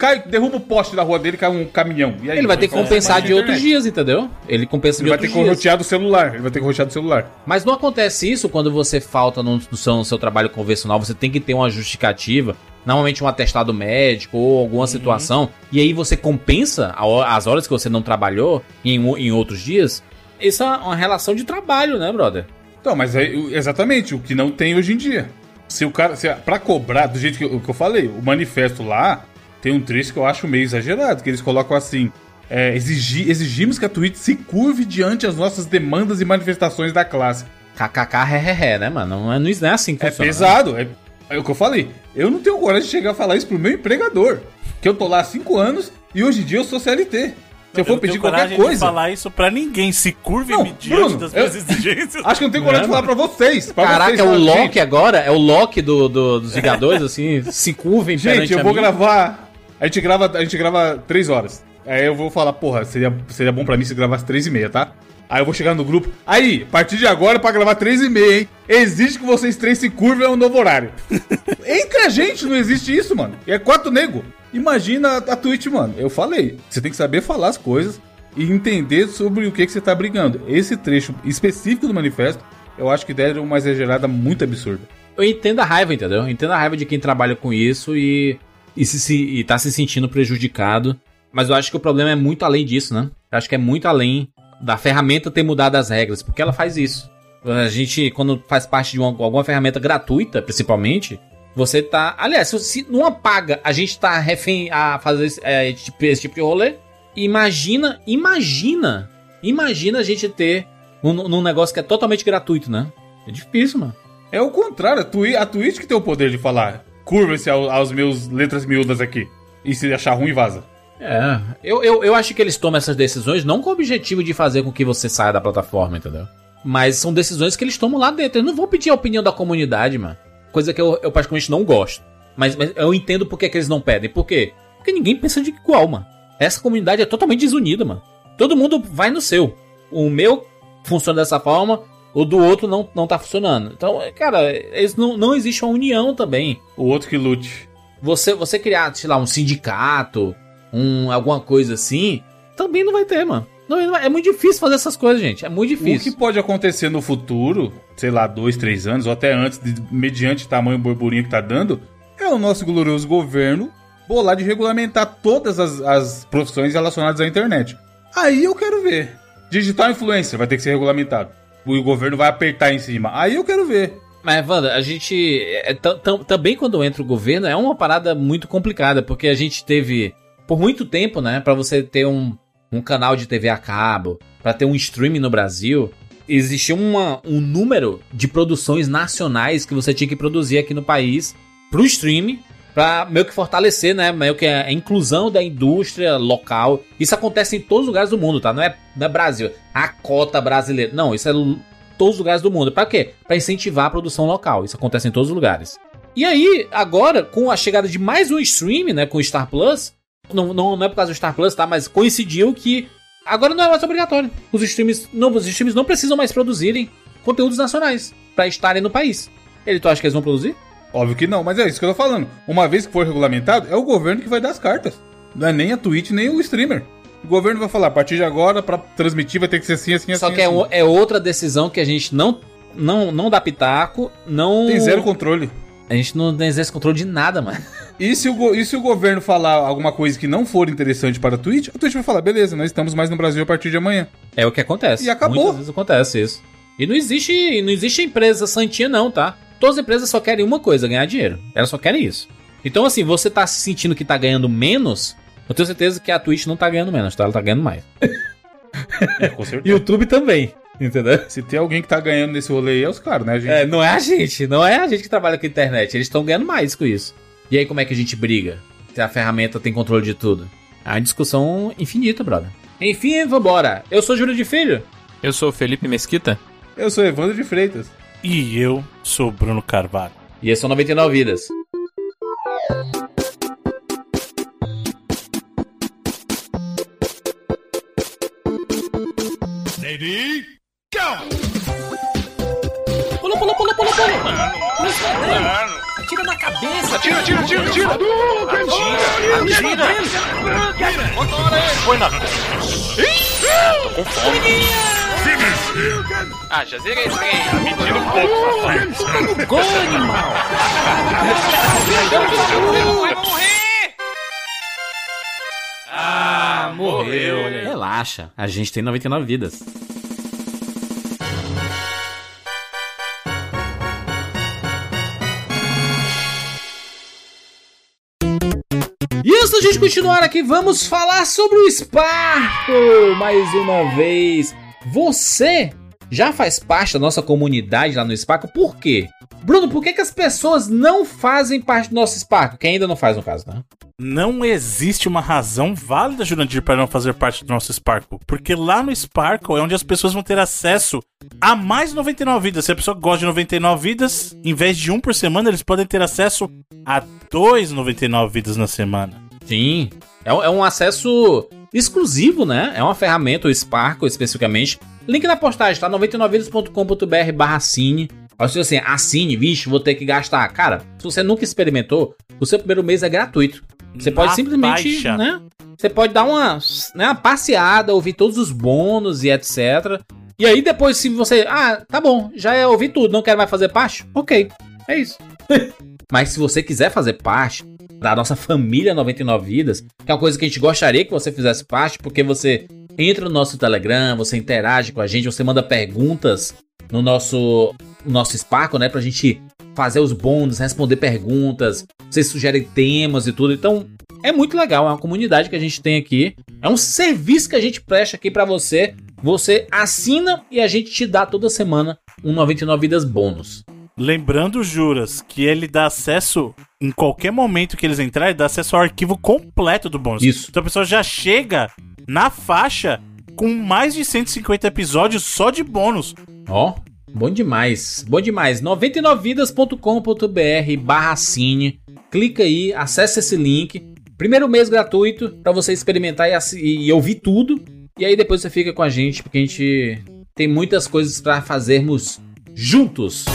Cai, derruba o poste da rua dele, cai um caminhão. Aí, Ele vai ter que compensar de outros dias, entendeu? Ele compensa Ele de vai ter outros que dias. rotear do celular. Ele vai ter que rotear do celular. Mas não acontece isso quando você falta no, no seu, no seu trabalho convencional. Você tem que ter uma justificativa. Normalmente um atestado médico ou alguma situação. E aí você compensa as horas que você não trabalhou em, em outros dias. Isso é uma relação de trabalho, né, brother? Então, mas é exatamente o que não tem hoje em dia. Se o cara. Se, pra cobrar, do jeito que que eu falei, o manifesto lá tem um trecho que eu acho meio exagerado, que eles colocam assim. É, exigi- exigimos que a Twitch se curve diante as nossas demandas e manifestações da classe. KKK, ré, ré, ré, né, mano? Não é, não é assim que É funciona, né? pesado, é, é o que eu falei. Eu não tenho coragem de chegar a falar isso pro meu empregador. Que eu tô lá há cinco anos e hoje em dia eu sou CLT. Se eu for pedir qualquer coisa. Não falar isso pra ninguém. Se curve não, mediante Bruno, das minhas exigências. Acho que não tenho coragem de falar pra vocês. Pra Caraca, vocês, é o Loki gente. agora? É o Loki do, do, dos Vingadores, assim? Se curvem Gente, eu vou gravar. A gente grava, a gente grava três horas. Aí eu vou falar, porra, seria, seria bom pra mim se gravasse três e meia, tá? Aí eu vou chegar no grupo. Aí, a partir de agora, pra gravar 3 e meia, hein? Existe que vocês três se curvem é um novo horário. Entre a gente não existe isso, mano. E é quatro nego. Imagina a, a Twitch, mano. Eu falei. Você tem que saber falar as coisas e entender sobre o que, que você tá brigando. Esse trecho específico do manifesto, eu acho que deram uma exagerada muito absurda. Eu entendo a raiva, entendeu? Eu entendo a raiva de quem trabalha com isso e, e, se, se, e tá se sentindo prejudicado. Mas eu acho que o problema é muito além disso, né? Eu acho que é muito além da ferramenta ter mudado as regras, porque ela faz isso. A gente, quando faz parte de uma, alguma ferramenta gratuita, principalmente, você tá. Aliás, se numa paga a gente tá refém a fazer esse, é, esse, tipo, esse tipo de rolê, imagina, imagina, imagina a gente ter um, um negócio que é totalmente gratuito, né? É difícil, mano. É o contrário, a, Twi a Twitch que tem o poder de falar. Curva-se aos, aos meus letras miúdas aqui. E se achar ruim, vaza. É, eu, eu, eu acho que eles tomam essas decisões não com o objetivo de fazer com que você saia da plataforma, entendeu? Mas são decisões que eles tomam lá dentro. Eles não vão pedir a opinião da comunidade, mano. Coisa que eu, eu particularmente não gosto. Mas, mas eu entendo por que, que eles não pedem. Por quê? Porque ninguém pensa de igual, mano. Essa comunidade é totalmente desunida, mano. Todo mundo vai no seu. O meu funciona dessa forma, o do outro não, não tá funcionando. Então, cara, eles não, não existe uma união também. O outro que lute. Você, você criar, sei lá, um sindicato, um alguma coisa assim, também não vai ter, mano. Não, é muito difícil fazer essas coisas, gente. É muito difícil. O que pode acontecer no futuro, sei lá, dois, três anos, ou até antes, de, mediante o tamanho burburinho que tá dando, é o nosso glorioso governo bolar de regulamentar todas as, as profissões relacionadas à internet. Aí eu quero ver. Digital influencer vai ter que ser regulamentado. O governo vai apertar em cima. Aí eu quero ver. Mas, Wanda, a gente. É, também quando entra o governo é uma parada muito complicada, porque a gente teve por muito tempo, né, para você ter um, um canal de TV a cabo, para ter um streaming no Brasil, existia uma, um número de produções nacionais que você tinha que produzir aqui no país pro streaming, para meio que fortalecer, né, meio que a inclusão da indústria local. Isso acontece em todos os lugares do mundo, tá? Não é, não é Brasil, a cota brasileira. Não, isso é todos os lugares do mundo. Para quê? Para incentivar a produção local. Isso acontece em todos os lugares. E aí, agora, com a chegada de mais um stream, né, com o Star Plus, não, não, não é por causa do Star Plus, tá? Mas coincidiu que agora não é mais obrigatório. Os streams não, os streams não precisam mais produzirem conteúdos nacionais para estarem no país. Ele, tu acha que eles vão produzir? Óbvio que não, mas é isso que eu tô falando. Uma vez que for regulamentado, é o governo que vai dar as cartas. Não é nem a Twitch, nem o streamer. O governo vai falar, a partir de agora, para transmitir vai ter que ser assim, assim, Só assim. Só que assim. É, é outra decisão que a gente não, não, não dá pitaco, não... Tem zero controle. A gente não exerce controle de nada, mano. E se, o, e se o governo falar alguma coisa que não for interessante para a Twitch, a Twitch vai falar, beleza, nós estamos mais no Brasil a partir de amanhã. É o que acontece. E acabou. Muitas vezes acontece isso. E não existe, não existe empresa santinha não, tá? Todas as empresas só querem uma coisa, ganhar dinheiro. Elas só querem isso. Então assim, você tá se sentindo que tá ganhando menos, eu tenho certeza que a Twitch não tá ganhando menos, tá? Ela tá ganhando mais. É, com certeza. YouTube também. Entendeu? Se tem alguém que tá ganhando nesse rolê aí, é os caras, né? Gente... É, não é a gente. Não é a gente que trabalha com internet. Eles estão ganhando mais com isso. E aí, como é que a gente briga? Se a ferramenta tem controle de tudo? É uma discussão infinita, brother. Enfim, vambora. Eu sou Júlio de Filho. Eu sou Felipe Mesquita. Eu sou Evandro de Freitas. E eu sou Bruno Carvalho. E esse são 99 Vidas. Ready? Pula, pula, pula, pula, pula. Mano, Atira na cabeça. Atira, atira, atira, atira. Atira, atira. Controla ele. Põe na... Tô com fome. Ah, já zerei esse trem. Mentira um pouco, rapaz. Gol, animal. Vai morrer. Ah, morreu. Relaxa, a gente tem 99 vidas. E antes gente continuar aqui, vamos falar sobre o Sparkle mais uma vez. Você já faz parte da nossa comunidade lá no Sparkle, por quê? Bruno, por que, que as pessoas não fazem parte do nosso Spark? Que ainda não faz, no caso, né? Não existe uma razão válida, Jurandir, para não fazer parte do nosso Sparkle. Porque lá no Sparkle é onde as pessoas vão ter acesso a mais 99 vidas. Se a pessoa gosta de 99 vidas, em vez de um por semana, eles podem ter acesso a dois 99 vidas na semana. Sim. É, é um acesso exclusivo, né? É uma ferramenta, o Sparkle especificamente. Link na postagem, tá? 99vidas.com.br barra cine. Assim, assim, assine, vixe, vou ter que gastar. Cara, se você nunca experimentou, o seu primeiro mês é gratuito. Você Na pode simplesmente, baixa. né? Você pode dar uma, né, uma passeada, ouvir todos os bônus e etc. E aí depois, se você. Ah, tá bom, já é ouvir tudo, não quero mais fazer parte? Ok, é isso. Mas se você quiser fazer parte da nossa família 99 Vidas, que é uma coisa que a gente gostaria que você fizesse parte, porque você entra no nosso Telegram, você interage com a gente, você manda perguntas no nosso, nosso Sparkle, né? Pra gente fazer os bônus, responder perguntas, vocês sugerem temas e tudo. Então, é muito legal, é uma comunidade que a gente tem aqui. É um serviço que a gente presta aqui para você. Você assina e a gente te dá toda semana um 99 vidas bônus. Lembrando, Juras, que ele dá acesso em qualquer momento que eles entrarem, dá acesso ao arquivo completo do bônus. Isso. Então a pessoa já chega na faixa com mais de 150 episódios só de bônus. Ó, oh, bom demais. Bom demais. 99vidas.com.br barra cine. Clica aí, acessa esse link. Primeiro mês gratuito para você experimentar e, e ouvir tudo. E aí depois você fica com a gente, porque a gente tem muitas coisas para fazermos juntos.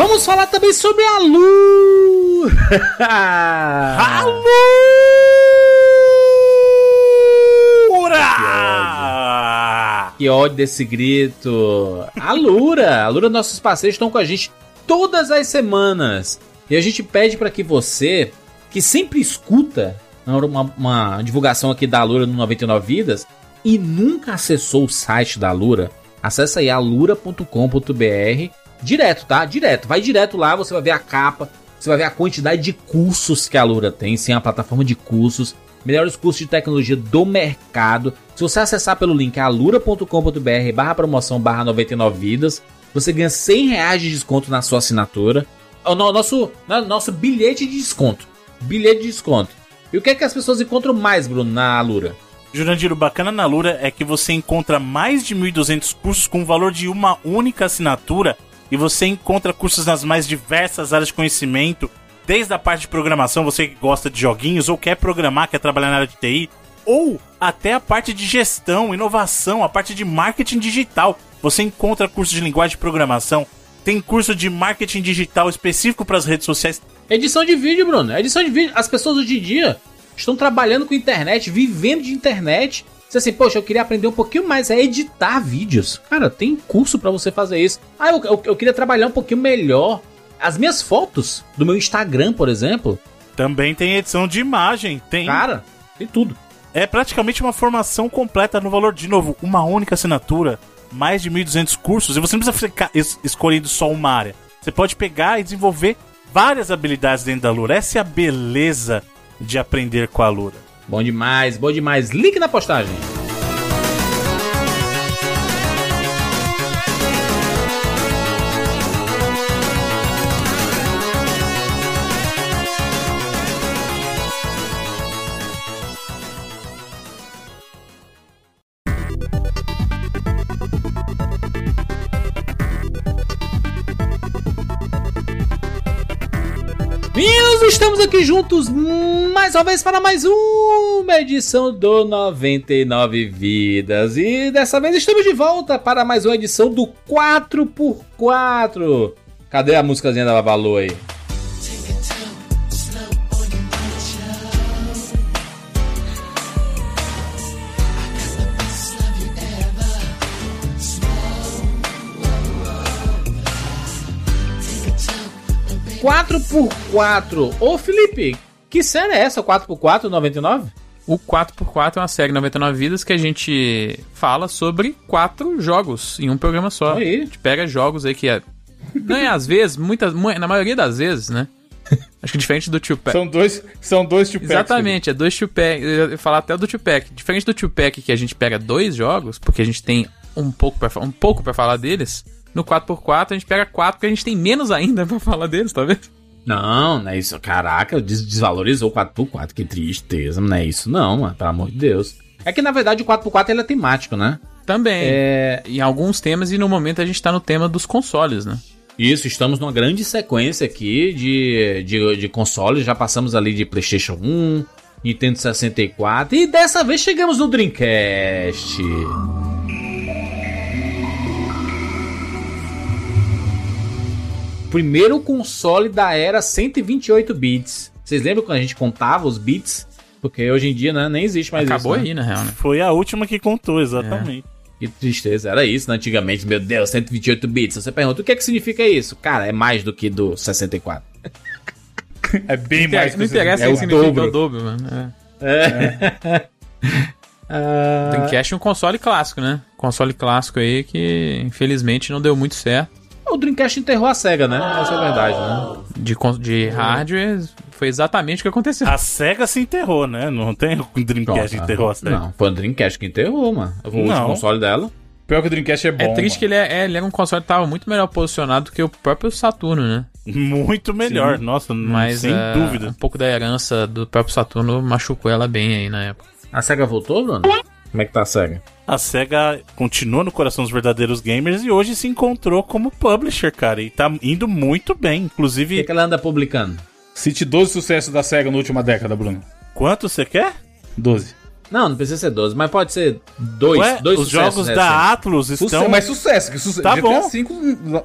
Vamos falar também sobre a Lu! a Lu! Que ódio desse grito. A Lura, a Lura, nossos parceiros estão com a gente todas as semanas. E a gente pede para que você, que sempre escuta uma, uma, divulgação aqui da Lura no 99 Vidas e nunca acessou o site da Lura, acessa aí alura.com.br direto, tá? Direto. Vai direto lá, você vai ver a capa, você vai ver a quantidade de cursos que a Lura tem, sim, a plataforma de cursos melhores cursos de tecnologia do mercado. Se você acessar pelo link alura.com.br barra promoção barra 99 vidas, você ganha 100 reais de desconto na sua assinatura. É o nosso, nosso bilhete de desconto. Bilhete de desconto. E o que é que as pessoas encontram mais, Bruno, na Alura? Jurandir, o bacana na Alura é que você encontra mais de 1.200 cursos com o valor de uma única assinatura e você encontra cursos nas mais diversas áreas de conhecimento, Desde a parte de programação, você que gosta de joguinhos ou quer programar, quer trabalhar na área de TI, ou até a parte de gestão, inovação, a parte de marketing digital. Você encontra curso de linguagem de programação, tem curso de marketing digital específico para as redes sociais. Edição de vídeo, Bruno. Edição de vídeo. As pessoas hoje em dia estão trabalhando com internet, vivendo de internet. Você assim, poxa, eu queria aprender um pouquinho mais a editar vídeos. Cara, tem curso para você fazer isso. Ah, eu, eu, eu, queria trabalhar um pouquinho melhor as minhas fotos do meu Instagram, por exemplo. Também tem edição de imagem, tem. Cara, tem tudo. É praticamente uma formação completa no valor, de novo, uma única assinatura, mais de 1.200 cursos, e você não precisa ficar es escolhendo só uma área. Você pode pegar e desenvolver várias habilidades dentro da Lura. Essa é a beleza de aprender com a Lura. Bom demais, bom demais. Link na postagem. Estamos aqui juntos mais uma vez para mais uma edição do 99 Vidas. E dessa vez estamos de volta para mais uma edição do 4x4. Cadê a músicazinha da Babalu aí? 4x4. Ô Felipe, que série é essa, 4x4 99? O 4x4 é uma série 99 vidas que a gente fala sobre quatro jogos em um programa só. Aí. A gente pega jogos aí que é. Não é às vezes, muitas, na maioria das vezes, né? Acho que diferente do Tupac. São dois, são dois Tupac. Exatamente, é dois Tupac. Eu ia falar até do Tupac. Diferente do Tupac que a gente pega dois jogos, porque a gente tem um pouco para um pouco para falar deles. No 4x4 a gente pega 4 porque a gente tem menos ainda pra falar deles, tá vendo? Não, não é isso. Caraca, des desvalorizou o 4x4. Que tristeza. Não é isso, não, mano. Pelo amor de Deus. É que na verdade o 4x4 ele é temático, né? Também. É. Em alguns temas, e no momento a gente tá no tema dos consoles, né? Isso, estamos numa grande sequência aqui de, de, de consoles. Já passamos ali de PlayStation 1, Nintendo 64 e dessa vez chegamos no Dreamcast. Primeiro console da era 128 bits. Vocês lembram quando a gente contava os bits? Porque hoje em dia né, nem existe mais Acabou isso. né? aí, na real, né? Foi a última que contou, exatamente. Que tristeza, era isso, né? Antigamente, meu Deus, 128 bits. Você pergunta, o que é que significa isso? Cara, é mais do que do 64. É bem Não mais interessa, não interessa é o que dobro. o dobro, mano. É. É. Ah, Dreamcast é um console clássico, né? Console clássico aí que, infelizmente, não deu muito certo. O Dreamcast enterrou a SEGA, né? Essa é a verdade, né? De, de hardware, foi exatamente o que aconteceu. A SEGA se enterrou, né? Não tem o Dreamcast Pronto, enterrou a SEGA. Não, foi o Dreamcast que enterrou, mano. O último console dela. Pior que o Dreamcast é bom. É triste mano. que ele, é, é, ele era um console que tava muito melhor posicionado do que o próprio Saturno, né? Muito melhor, nossa, não- Mas sem é, dúvida. um pouco da herança do próprio Saturno machucou ela bem aí na época. A SEGA voltou, Bruno? Como é que tá a SEGA? A SEGA continua no coração dos verdadeiros gamers e hoje se encontrou como publisher, cara. E tá indo muito bem. O que, Inclusive, que ela anda publicando? Cite 12 sucessos da SEGA na última década, Bruno. quanto você quer? 12. Não, não precisa ser 12, mas pode ser dois. Ué, dois os jogos recentes. da Atlus estão. Sucesso, mas sucesso. Que sucesso. Tá GTA bom.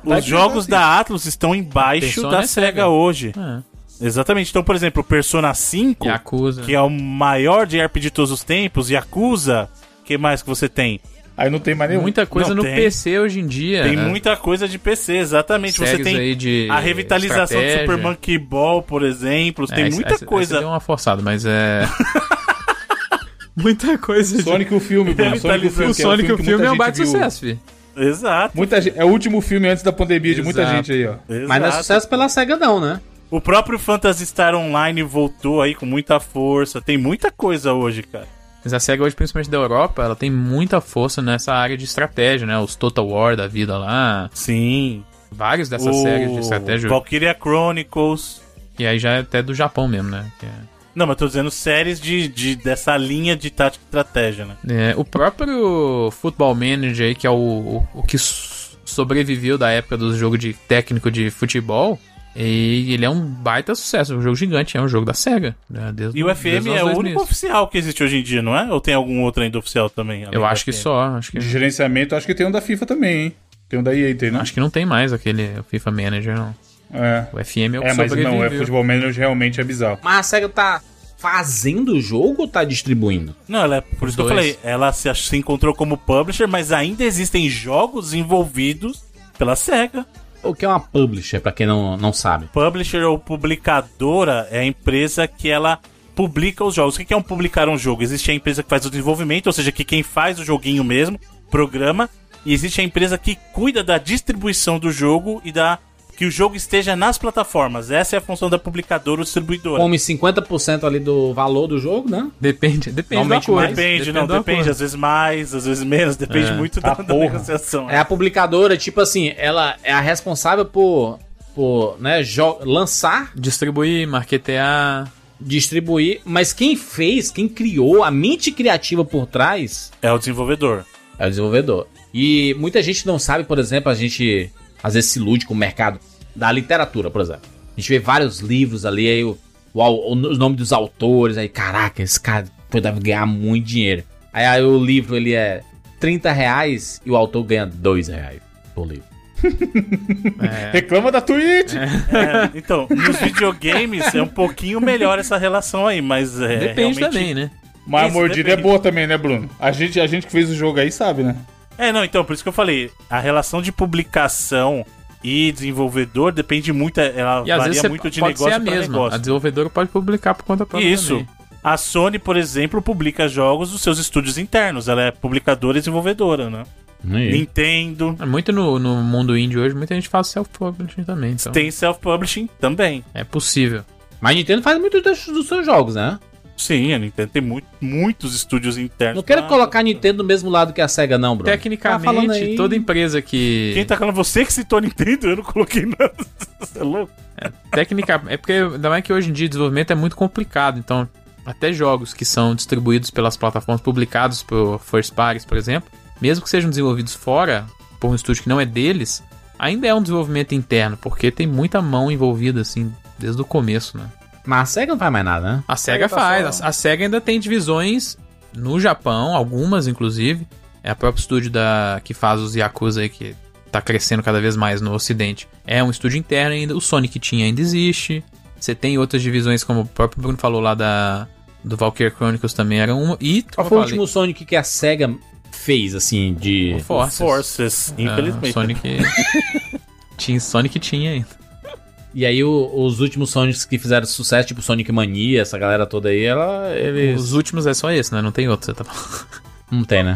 Os de jogos da Atlus estão embaixo Persona da é SEGA, Sega. hoje. É. Exatamente. Então, por exemplo, o Persona 5, Yakuza. que é o maior de JRPG de todos os tempos, Yakuza, o que mais que você tem? Aí não tem mais nenhum. Muita coisa Não no tem. PC hoje em dia. Tem né? muita coisa de PC, exatamente. Você tem aí de a revitalização de estratégia. Super Monkey Ball, por exemplo. Tem É, muita essa- essa coisa. deu uma forçada, mas é. muita coisa. de- Sonic o filme, Bruno. Sonic o filme. O Sonic é o que filme é um baita sucesso, fi. Exato. Muita gente, é o último filme antes da pandemia de muita Exato. gente aí, ó. Mas não é exato. sucesso pela SEGA, não, né? O próprio Phantasy Star Online voltou aí com muita força. Tem muita coisa hoje, cara. Mas a SEGA hoje, principalmente da Europa, ela tem muita força nessa área de estratégia, né? Os Total War da vida lá. Sim. Vários dessas o séries de estratégia. Valkyria Chronicles. E aí já é até do Japão mesmo, né? É- Não, mas tô dizendo séries de, de- dessa linha de tática e estratégia, né? É, o próprio Football Manager aí, que é o, o, o que sobreviveu da época do jogo de técnico de futebol, e ele é um baita sucesso, um jogo gigante, é um jogo da SEGA. né, desde- E o FM é o 2000. único oficial que existe hoje em dia, não é? Ou tem algum outro ainda oficial também? Eu acho que FM? só, acho que, De gerenciamento, acho que tem um da FIFA também, hein? Tem um da EA, tem, não? acho que não tem mais aquele FIFA Manager, não. É. O FM é o que É, mas não, é futebol manager realmente é bizarro. Mas a SEGA tá fazendo o jogo ou tá distribuindo? Não, ela é, por isso que eu dois. falei, ela se, se encontrou como publisher, mas ainda existem jogos envolvidos pela SEGA. O que é uma publisher, pra quem não, não sabe? Publisher ou publicadora é a empresa que ela publica os jogos. O que é um publicar um jogo? Existe a empresa que faz o desenvolvimento, ou seja, que quem faz o joguinho mesmo, programa, e existe a empresa que cuida da distribuição do jogo e da que o jogo esteja nas plataformas. Essa é a função da publicadora ou distribuidora. Come 50% ali do valor do jogo, né? Depende, depende Normalmente acordo. mais. Depende, não, depende. Às vezes mais, às vezes menos, depende É. muito da, Ah, da porra. negociação. É a publicadora, tipo assim, ela é a responsável por, por né, lançar, Distribuir, marketear. distribuir, mas quem fez, quem criou, a mente criativa por trás É o desenvolvedor. é o desenvolvedor. E muita gente não sabe, por exemplo, a gente às vezes se ilude com o mercado da literatura, por exemplo. A gente vê vários livros ali, aí o, o, au- os nomes dos autores, aí, caraca, esse cara deve ganhar muito dinheiro. Aí, aí o livro ele é 30 reais e o autor ganha 2 reais por livro. Reclama da Twitch! É, então, nos videogames é um pouquinho melhor essa relação aí, mas é, Depende realmente... também, né? Mas a Isso, mordida depende. é boa também, né, Bruno? A gente, a gente que fez o jogo aí sabe, né? É, não, então, por isso que eu falei, a relação de publicação e desenvolvedor depende muito, ela E varia muito de negócio para negócio. A desenvolvedora pode publicar por conta própria Isso. também. A Sony, por exemplo, publica jogos dos seus estúdios internos. Ela é publicadora e desenvolvedora, né? Nintendo É Muito no, no mundo indie hoje, muita gente faz self-publishing também. Então tem self-publishing também. é possível. Mas a Nintendo faz muito dos, dos seus jogos, né? Sim, a Nintendo tem muito, muitos estúdios internos. Não quero pra- colocar a Nintendo do mesmo lado que a SEGA, não. Tá falando Tecnicamente, aí- toda empresa que. Quem tá falando? Você que citou a Nintendo, eu não coloquei nada. Você é louco? Técnica, é porque ainda mais que hoje em dia o desenvolvimento é muito complicado, então até jogos que são distribuídos pelas plataformas publicados por first parties, por exemplo, mesmo que sejam desenvolvidos fora por um estúdio que não é deles, ainda é um desenvolvimento interno, porque tem muita mão envolvida assim desde o começo, né? Mas a SEGA não faz mais nada, né? A Sega tá faz, a, a Sega ainda tem divisões no Japão, algumas inclusive, é a próprio estúdio da que faz os Yakuza aí que tá crescendo cada vez mais no ocidente. É um estúdio interno ainda, o Sonic tinha ainda existe. Você tem outras divisões como o próprio Bruno falou lá da do Valkyrie Chronicles também era uma e Qual foi o último Sonic que a SEGA fez, assim, de... Forces. Forces, Ah, infelizmente. Sonic tinha Sonic tinha ainda. E aí o- os últimos Sonics que fizeram sucesso, tipo Sonic Mania, essa galera toda aí, ela... Eles... Os últimos é só esse, né? Não tem outro, você tá falando. Não tem, né?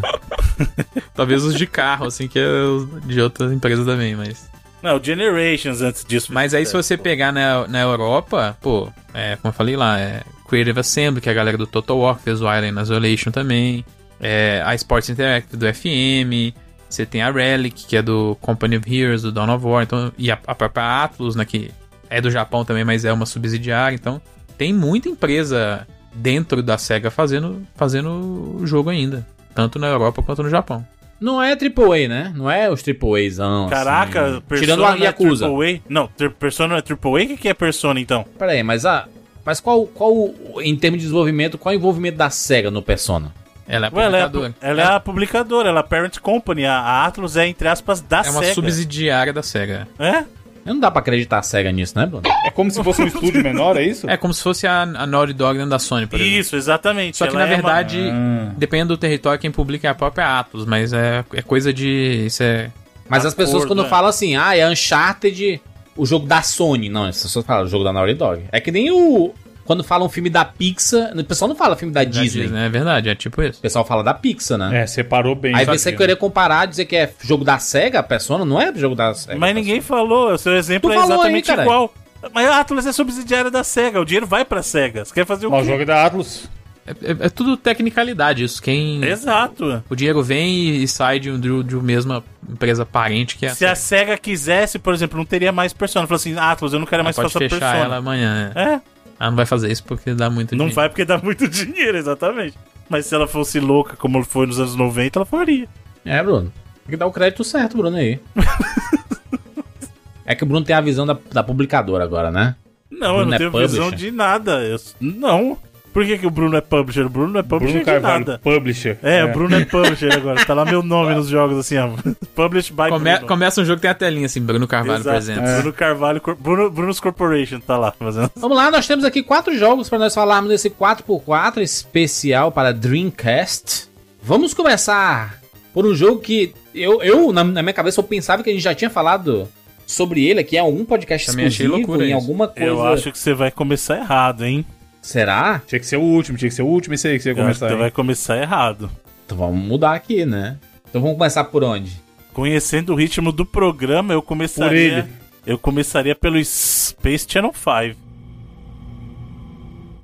Talvez os de carro, assim, que é os de outras empresas também, mas. Não, o Generations antes disso. Mas aí, se você pegar na, na Europa, pô, é, como eu falei lá, é Creative Assembly, que é a galera do Total War, que fez o Island Isolation também. É, a Sports Interactive do FM. Você tem a Relic, que é do Company of Heroes, do Dawn of War. Então, e a, a própria Atlus, né, que é do Japão também, mas é uma subsidiária. Então, tem muita empresa dentro da SEGA fazendo, fazendo o jogo ainda. Tanto na Europa quanto no Japão. Não é AAA, né? Não é os AAAs, não. Caraca, assim. Persona Tirando a não é Yakuza. AAA? Não, Persona não é AAA? O que que é Persona, então? Pera aí, mas, a, mas qual, qual, em termos de desenvolvimento, qual é o envolvimento da SEGA no Persona? Ela é a Ué, ela, é, a- publicadora. ela é a publicadora, ela é a parent company. A, a Atlus é, entre aspas, da É uma SEGA. subsidiária da SEGA. É? Não dá pra acreditar a SEGA nisso, né, Bruno? É como se fosse um estúdio menor, é isso? É como se fosse a, a Naughty Dog dentro da Sony, por exemplo. Isso, exatamente. Só que Ela na é verdade, Ah. dependendo do território, quem publica é a própria Atlus, mas é, é coisa de. Isso é. Mas as pessoas quando né? falam assim, ah, é Uncharted, o jogo da Sony. Não, as pessoas falam o jogo da Naughty Dog. É que nem o... Quando falam um filme da Pixar, o pessoal não fala filme da da Disney. Disney, É verdade, é tipo isso. O pessoal fala da Pixar, né? É, separou bem. Aí você querer né? comparar, dizer que é jogo da SEGA, a Persona, não é jogo da SEGA. Mas ninguém falou, o seu exemplo Tu é falou aí, exatamente caralho. igual. Mas a Atlus é subsidiária da SEGA, o dinheiro vai pra SEGA. Você quer fazer o Ó, o quê? jogo é da Atlus. É, é- é tudo tecnicalidade isso. Quem. Exato. O dinheiro vem e, e sai de, um- de, de uma mesma empresa parente que é a Se a SEGA. SEGA quisesse, por exemplo, não teria mais Persona. Falou assim, Atlus, eu não quero Ela mais pode passar fechar Persona. ela amanhã. É. É, Ela não vai fazer isso porque dá muito não dinheiro. vai porque dá muito dinheiro, exatamente. Mas se ela fosse louca, como foi nos anos 90, ela faria. É, Bruno. Tem que dar o crédito certo, Bruno, aí. é que o Bruno tem a visão da, da publicadora agora, né? Não, Bruno eu não é tenho publisher? visão de nada. Eu- não. Por que, que o Bruno é publisher? O Bruno não é publisher Bruno de Carvalho, nada. publisher. É, o Bruno é publisher agora. Tá lá meu nome nos jogos, assim, ó. Published by Come- Bruno. começa um jogo tem a telinha assim, Bruno Carvalho Exato. presente. Bruno Carvalho, Bruno, Bruno's Corporation tá lá fazendo. Vamos lá, nós temos aqui quatro jogos para nós falarmos desse 4x4 especial para Dreamcast. Vamos começar por um jogo que eu, eu na, na minha cabeça, eu pensava que a gente já tinha falado sobre ele aqui em algum podcast Também achei exclusivo, loucura em isso. alguma coisa. Eu acho que você vai começar errado, hein? Será? Tinha que ser o último, tinha que ser o último, esse aí que você ia começar. você hein? vai começar errado. Então vamos mudar aqui, né? Então vamos começar por onde? Conhecendo o ritmo do programa, eu Por começaria. ele. Eu começaria pelo Space Channel 5.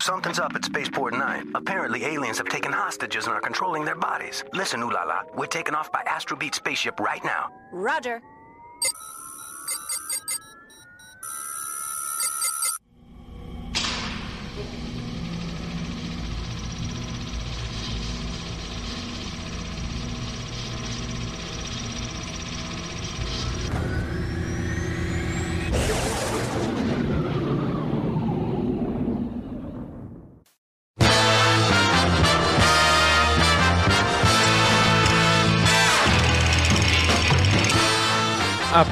Something's up at Spaceport 9. Apparently, aliens have taken hostages and are controlling their bodies. Listen, Ulala, we're taking off by Astrobeat spaceship right now. Roger.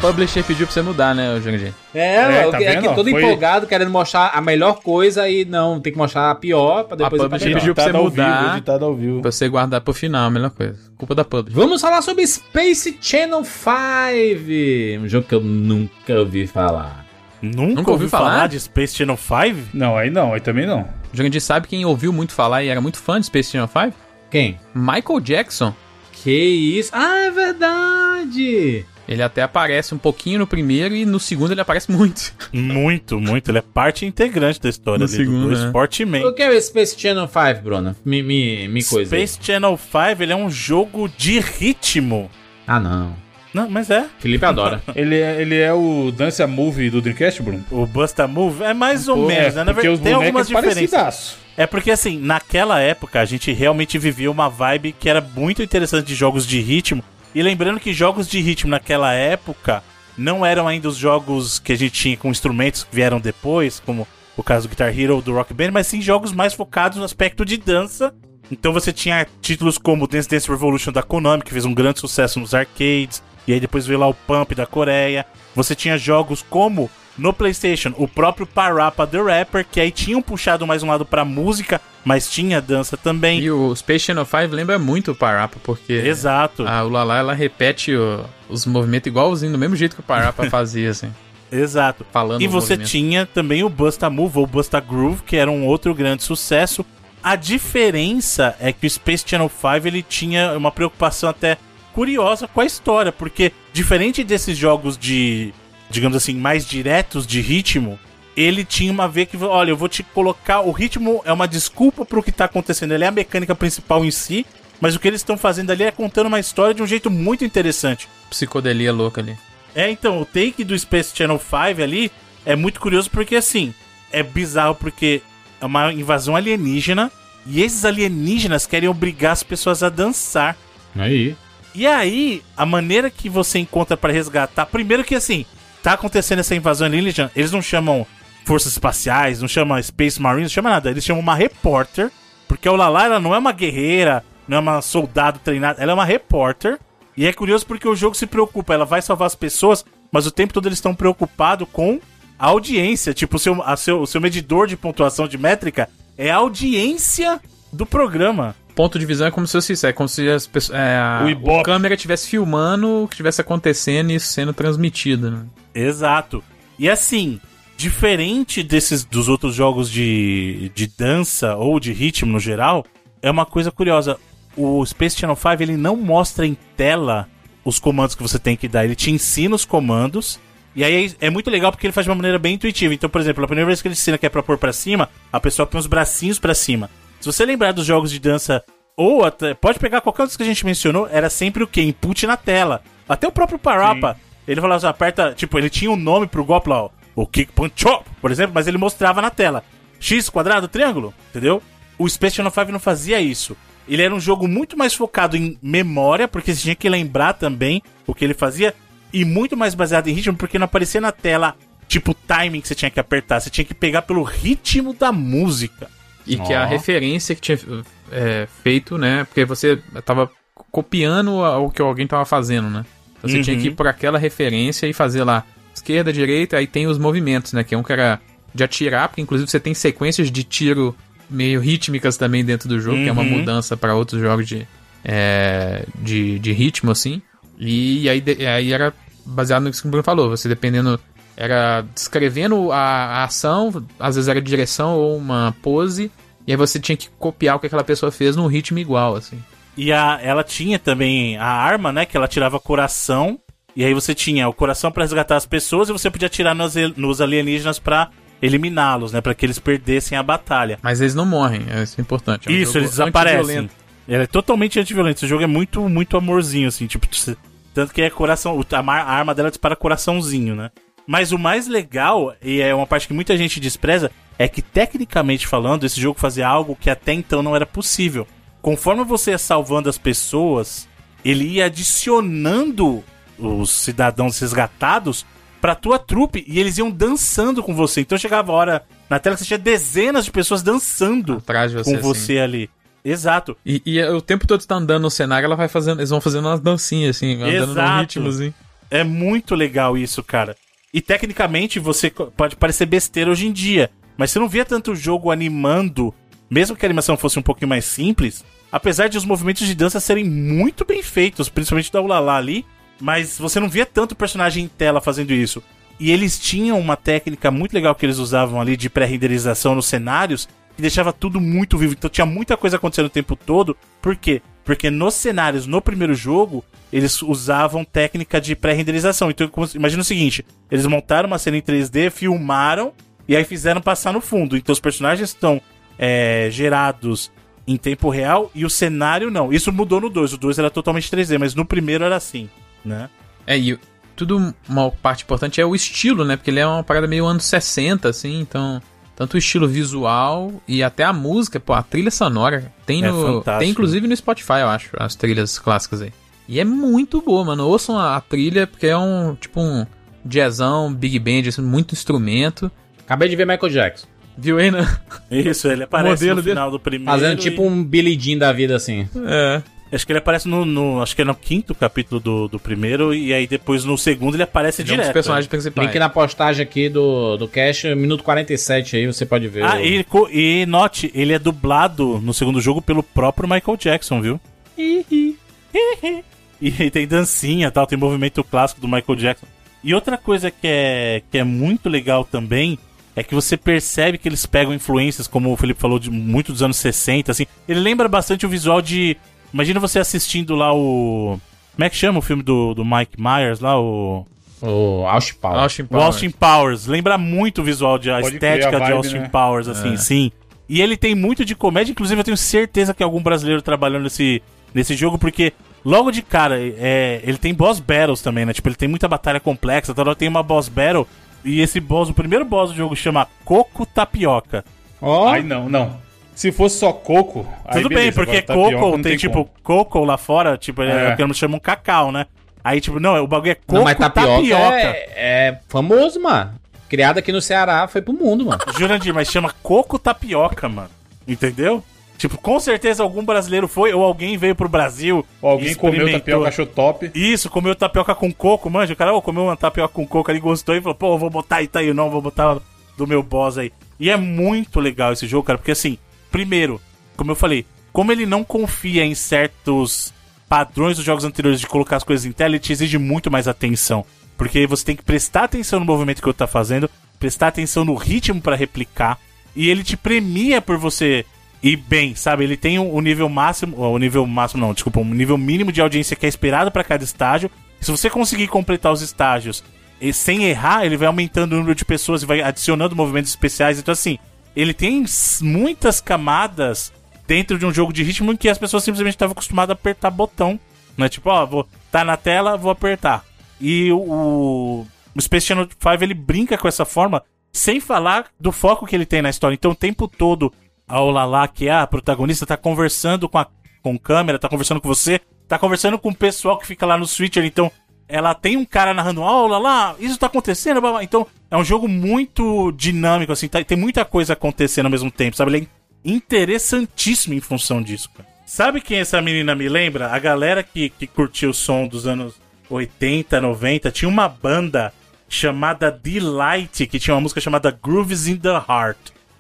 Publisher pediu pra você mudar, né, Jandir? É, É, é, tá é vendo? que todo Foi- empolgado querendo mostrar a melhor coisa e não, tem que mostrar a pior pra depois A publisher pediu pra você mudar. vivo, editado ao vivo. Pra você guardar pro final, a melhor coisa. Culpa da publisher. Vamos falar sobre Space Channel 5, um jogo que eu nunca ouvi falar. Nunca, Nunca ouviu falar? falar? de Space Channel 5? Não, aí não, aí também não. O Jandir sabe quem ouviu muito falar e era muito fã de Space Channel 5? Quem? Michael Jackson. Que isso? Ah, é verdade! Ele até aparece um pouquinho no primeiro e no segundo ele aparece muito. Muito, muito. Ele é parte integrante da história No ali, segundo, do né? Sportman. O que é o Space Channel 5, Bruno? Me, me, me coisa. aí. Space Channel 5 ele é um jogo de ritmo. Ah, não. Não, mas é. Felipe adora. Ele é, ele é o Dance Move do Dreamcast, Bruno? O Busta Move é mais ou Pô, menos, é, né? Na verdade, tem algumas é diferenças. É porque, assim, naquela época a gente realmente vivia uma vibe que era muito interessante de jogos de ritmo. E lembrando que jogos de ritmo naquela época não eram ainda os jogos que a gente tinha com instrumentos que vieram depois, como o caso do Guitar Hero ou do Rock Band, mas sim jogos mais focados no aspecto de dança. Então você tinha títulos como Dance Dance Revolution da Konami, que fez um grande sucesso nos arcades, e aí depois veio lá o Pump da Coreia. Você tinha jogos como no PlayStation, o próprio Parappa the Rapper, que aí tinham puxado mais um lado pra música, mas tinha dança também. E o Space Channel 5 lembra muito o Parappa, porque Exato, a Ulala ela repete o- os movimentos igualzinho, do mesmo jeito que o Parappa fazia, assim. exato. Falando E você movimentos. tinha também o Busta Move ou Busta Groove, que era um outro grande sucesso. A diferença é que o Space Channel 5 ele tinha uma preocupação até curiosa com a história, porque diferente desses jogos de, digamos assim, mais diretos de ritmo, ele tinha uma vez que, olha, eu vou te colocar, o ritmo é uma desculpa pro que tá acontecendo, ele é a mecânica principal em si, mas o que eles estão fazendo ali é contando uma história de um jeito muito interessante. Psicodelia louca ali. É, então, o take do Space Channel 5 ali é muito curioso porque, assim, é bizarro porque é uma invasão alienígena e esses alienígenas querem obrigar as pessoas a dançar. Aí. E aí, a maneira que você encontra pra resgatar. Primeiro que, assim, tá acontecendo essa invasão alienígena, eles não chamam forças espaciais, não chamam Space Marines, não chamam nada. Eles chamam uma repórter, porque a Lala ela não é uma guerreira, não é uma soldado treinada, ela é uma repórter. E é curioso porque o jogo se preocupa, ela vai salvar as pessoas, mas o tempo todo eles estão preocupados com a audiência. Tipo, o seu, seu, o seu medidor de pontuação de métrica é a audiência do programa. Ponto de visão é como se fosse isso, é como se as pessoas, é, a, câmera estivesse filmando o que estivesse acontecendo e isso sendo transmitido, né? Exato. E assim, diferente desses dos outros jogos de, de dança ou de ritmo no geral, é uma coisa curiosa. O Space Channel 5 ele não mostra em tela os comandos que você tem que dar, ele te ensina os comandos. E aí é muito legal porque ele faz de uma maneira bem intuitiva. Então, por exemplo, a primeira vez que ele ensina que é pra pôr pra cima, a pessoa põe os bracinhos pra cima. Se você lembrar dos jogos de dança, ou até. Pode pegar qualquer um dos que a gente mencionou, era sempre o quê? Input na tela. Até o próprio Parappa. Ele falava assim, aperta. Tipo, ele tinha um nome pro golpe lá, ó, o Kick Punch Chop, por exemplo, mas ele mostrava na tela. X quadrado, triângulo, entendeu? O Space Channel 5 não fazia isso. Ele era um jogo muito mais focado em memória, porque você tinha que lembrar também o que ele fazia, e muito mais baseado em ritmo, porque não aparecia na tela, tipo, o timing que você tinha que apertar. Você tinha que pegar pelo ritmo da música. E que a referência que tinha é, feito, né? Porque você tava copiando o que alguém tava fazendo, né? Então você tinha que ir por aquela referência e fazer lá esquerda, direita, aí tem os movimentos, né? Que é um que era de atirar, porque inclusive você tem sequências de tiro meio rítmicas também dentro do jogo, que é uma mudança para outros jogos de, é, de, de ritmo, assim. E aí, de- aí era baseado no que o Bruno falou, você dependendo. Era descrevendo a, a ação, às vezes era direção ou uma pose, e aí você tinha que copiar o que aquela pessoa fez num ritmo igual, assim. E a, ela tinha também a arma, né? Que ela tirava coração. E aí você tinha o coração pra resgatar as pessoas e você podia atirar nos, nos alienígenas pra eliminá-los, né? Pra que eles perdessem a batalha. Mas eles não morrem, é isso é importante. É um Isso, eles desaparecem. Ele é totalmente antiviolento. Esse jogo é muito, muito amorzinho, assim. Tipo, tanto que é coração. a arma dela dispara coraçãozinho, né? Mas o mais legal, e é uma parte que muita gente despreza, é que tecnicamente falando, esse jogo fazia algo que até então não era possível. Conforme você ia salvando as pessoas, ele ia adicionando os cidadãos resgatados pra tua trupe e eles iam dançando com você. Então chegava a hora na tela que você tinha dezenas de pessoas dançando Atrás de você, com assim. você ali. Exato. E, e o tempo todo tá andando no cenário, ela vai fazendo, eles vão fazendo umas dancinhas, assim, andando Exato. num ritmo, assim. É muito legal isso, cara. E tecnicamente você pode parecer besteira hoje em dia, mas você não via tanto jogo animando, mesmo que a animação fosse um pouquinho mais simples, apesar de os movimentos de dança serem muito bem feitos, principalmente da Ulala ali, mas você não via tanto personagem em tela fazendo isso. E eles tinham uma técnica muito legal que eles usavam ali de pré-renderização nos cenários, que deixava tudo muito vivo. Então tinha muita coisa acontecendo o tempo todo. Por quê? Porque nos cenários, no primeiro jogo, eles usavam técnica de pré-renderização. Então, imagina o seguinte: eles montaram uma cena em 3D, filmaram e aí fizeram passar no fundo. Então, os personagens estão é, gerados em tempo real e o cenário não. Isso mudou no 2. O 2 era totalmente 3D, mas no primeiro era assim, né? É, e tudo uma parte importante é o estilo, né? Porque ele é uma parada meio anos 60, assim, então. Tanto o estilo visual e até a música, pô, a trilha sonora. Tem É no. fantástico. tem inclusive no Spotify, eu acho, as trilhas clássicas aí. E é muito boa, mano. Ouçam a, a trilha, porque é um. Tipo um jazzão, big band, assim, muito instrumento. Acabei de ver Michael Jackson. Viu aí, né? Isso, ele aparece modelo no dele. final do primeiro. Fazendo tipo e- um Billy Jean da vida, assim. É. Acho que ele aparece no, no- Acho que é no quinto capítulo do, do primeiro, e aí depois no segundo ele aparece Ele é um direto. dos personagens né? principais. Link na postagem aqui do, do Cash, minuto 47 aí, você pode ver. Ah, o- e, e note, ele é dublado no segundo jogo pelo próprio Michael Jackson, viu? e tem dancinha tal, tem movimento clássico do Michael Jackson. E outra coisa que é, que é muito legal também é que você percebe que eles pegam influências, como o Felipe falou, de muito dos anos 60, assim. Ele lembra bastante o visual de. Imagina você assistindo lá o. Como é que chama o filme do, do Mike Myers lá? O. O Austin Powers. Austin O Powers. Austin Powers. Lembra muito o visual, de, a Pode estética a de vibe, Austin né? Powers, assim, sim. E ele tem muito de comédia, inclusive eu tenho certeza que algum brasileiro trabalhando nesse, nesse jogo, porque logo de cara, é, ele tem boss battles também, né? Tipo, ele tem muita batalha complexa, toda hora tem uma boss battle, e esse boss, o primeiro boss do jogo chama Coco Tapioca. Ó, Ai, não, não. Se fosse só coco. aí Tudo bem, beleza, porque tapioca Coco não tem, tipo. Coco lá fora, tipo, é, É. o que eles chamam cacau, né? Aí, tipo, não, o bagulho é Coco não, mas tapioca, Tapioca. É, é famoso, mano. Criado aqui no Ceará, foi pro mundo, mano. Jurandir, mas chama Coco Tapioca, mano. Entendeu? Tipo, com certeza algum brasileiro foi, ou alguém veio pro Brasil. Ou alguém comeu tapioca, achou top. Isso, comeu tapioca com coco, manja. O cara, ô, comeu uma tapioca com coco ali, gostou e falou, pô, eu vou botar aí, tá aí, não, vou botar do meu boss aí. E é muito legal esse jogo, cara, porque assim, primeiro, como eu falei, como ele não confia em certos padrões dos jogos anteriores de colocar as coisas em tela, ele te exige muito mais atenção. Porque você tem que prestar atenção no movimento que o outro tá fazendo, prestar atenção no ritmo pra replicar, e ele te premia por você ir bem, sabe? Ele tem o nível máximo, o nível máximo não, desculpa, um nível mínimo de audiência que é esperado pra cada estágio. Se você conseguir completar os estágios e sem errar, ele vai aumentando o número de pessoas e vai adicionando movimentos especiais. Então assim, ele tem muitas camadas dentro de um jogo de ritmo em que as pessoas simplesmente estavam acostumadas a apertar botão, né? Tipo, ó, vou tá na tela, vou apertar. E o, o, Space Channel 5 ele brinca com essa forma, sem falar do foco que ele tem na história. Então, o tempo todo, a Olala, que é a protagonista, tá conversando com a com câmera, tá conversando com você, tá conversando com o pessoal que fica lá no Switcher. Então, ela tem um cara narrando, ó, Olala, isso tá acontecendo, blá. Então, é um jogo muito dinâmico, assim, tá- tem muita coisa acontecendo ao mesmo tempo, sabe? Ele é interessantíssimo em função disso, cara. Sabe quem essa menina me lembra? A galera que, que curtiu o som dos anos 80, 90, tinha uma banda chamada Delight, que tinha uma música chamada Grooves in the Heart.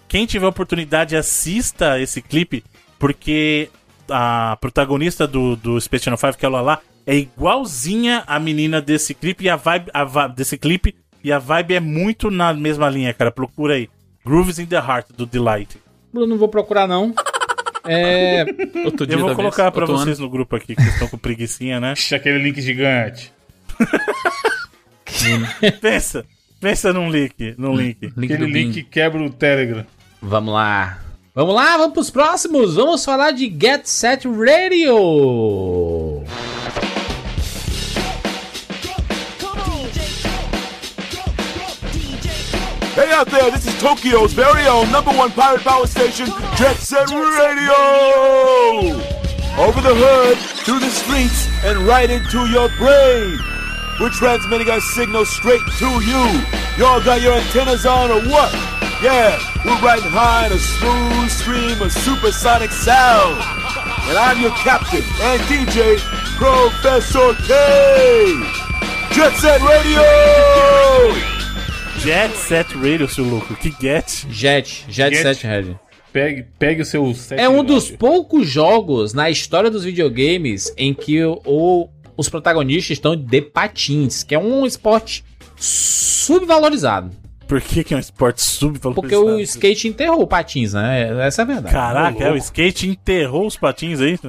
Quem tiver oportunidade, assista esse clipe, porque a protagonista do, do Space Channel 5, que é a Lala, é igualzinha a menina desse clipe e a vibe a va- desse clipe e a vibe é muito na mesma linha, cara. Procura aí. Grooves in the Heart do Delight. Eu não vou procurar, não. É. Outro dia Eu vou colocar vez, pra outro vocês no grupo aqui, que vocês estão com preguicinha, né? Ixi, aquele link gigante. Pensa, pensa num link, num link. ano. Link Aquele Bing. link que quebra o Telegram. Vamos lá. Vamos lá, vamos pros próximos. Vamos falar de Get Set Radio. Hey out there, this is Tokyo's very own number one pirate power station, Jet Set Radio! Over the hood, through the streets, and right into your brain. We're transmitting our signal straight to you. Y'all got your antennas on or what? Yeah, we're riding high in a smooth stream of supersonic sound. And I'm your captain and DJ, Professor K! Jet Set Radio! Jet Set Radio, seu louco. Que get? Jet, Jet, Jet. Set Radio. Pegue, pegue o seu set É um dos poucos jogos na história dos videogames em que o, o- os protagonistas estão de patins, que é um esporte subvalorizado. Por que, que é um esporte subvalorizado? Porque o skate enterrou patins, né? Essa é a verdade. Caraca, é, o skate enterrou os patins aí.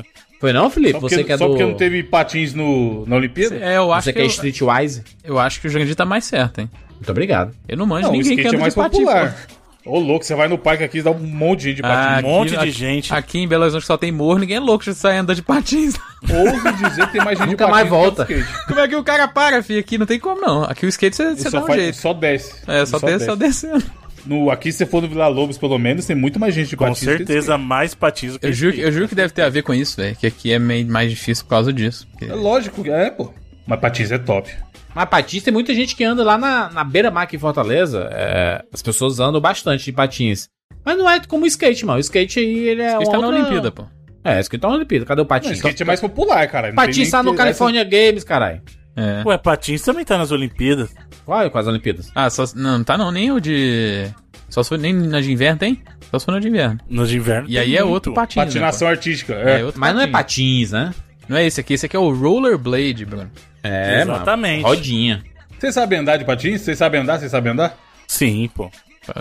Foi não, Felipe? Só porque, Você que é só do... porque não teve patins no, na Olimpíada? É, eu acho Você que, que é eu, Streetwise? eu acho que o Jurandir tá mais certo, hein? Muito obrigado. Eu não manjo Não, o ninguém que skate anda é mais popular. pô. Ô, louco, você vai no parque aqui e dá um monte de gente de Ah, patins. Um monte aqui- de gente. Aqui em Belo Horizonte só tem morro, ninguém é louco de sair andando de patins. Ouso dizer que tem mais gente Nunca de mais patins volta. que de skate. Como é que o cara para, filho? Aqui não tem como, não. Aqui o skate você, você só, dá um faz- jeito. só desce. É, só, desce, só descendo. No, aqui, se você for no Vila Lobos, pelo menos, tem muito mais gente de Com patins. que de certeza, mais patins do que Eu juro, que- skate. eu juro que deve ter a ver com isso, velho. Que aqui é meio mais difícil por causa disso. Porque-. É lógico, é, pô. Mas patins é top. Mas patins tem muita gente que anda lá na, na beira-mar aqui em Fortaleza. é, as pessoas andam bastante de patins. Mas não é como o skate, mano. O skate aí, ele é Skate uma tá na outra- Olimpíada, pô. É, skate tá na Olimpíada. Cadê o Não, patins? skate é mais popular, cara. Não patins tá no que- California Games, caralho. É. Ué, patins também tá nas Olimpíadas. Qual com as Olimpíadas? Ah, só, não, não tá não, nem o de... Só se for nem na de inverno tem? Só se for na de inverno. Nos de inverno. E tem aí é outro patins, né, Patinação artística. pô? É. É outro Mas não é patins. patins, né? Não é esse aqui, esse aqui é o Rollerblade, Bruno. É, Exatamente. mano. Rodinha. Vocês sabem andar de patins? Vocês sabem andar? Vocês sabem andar? Sim, pô.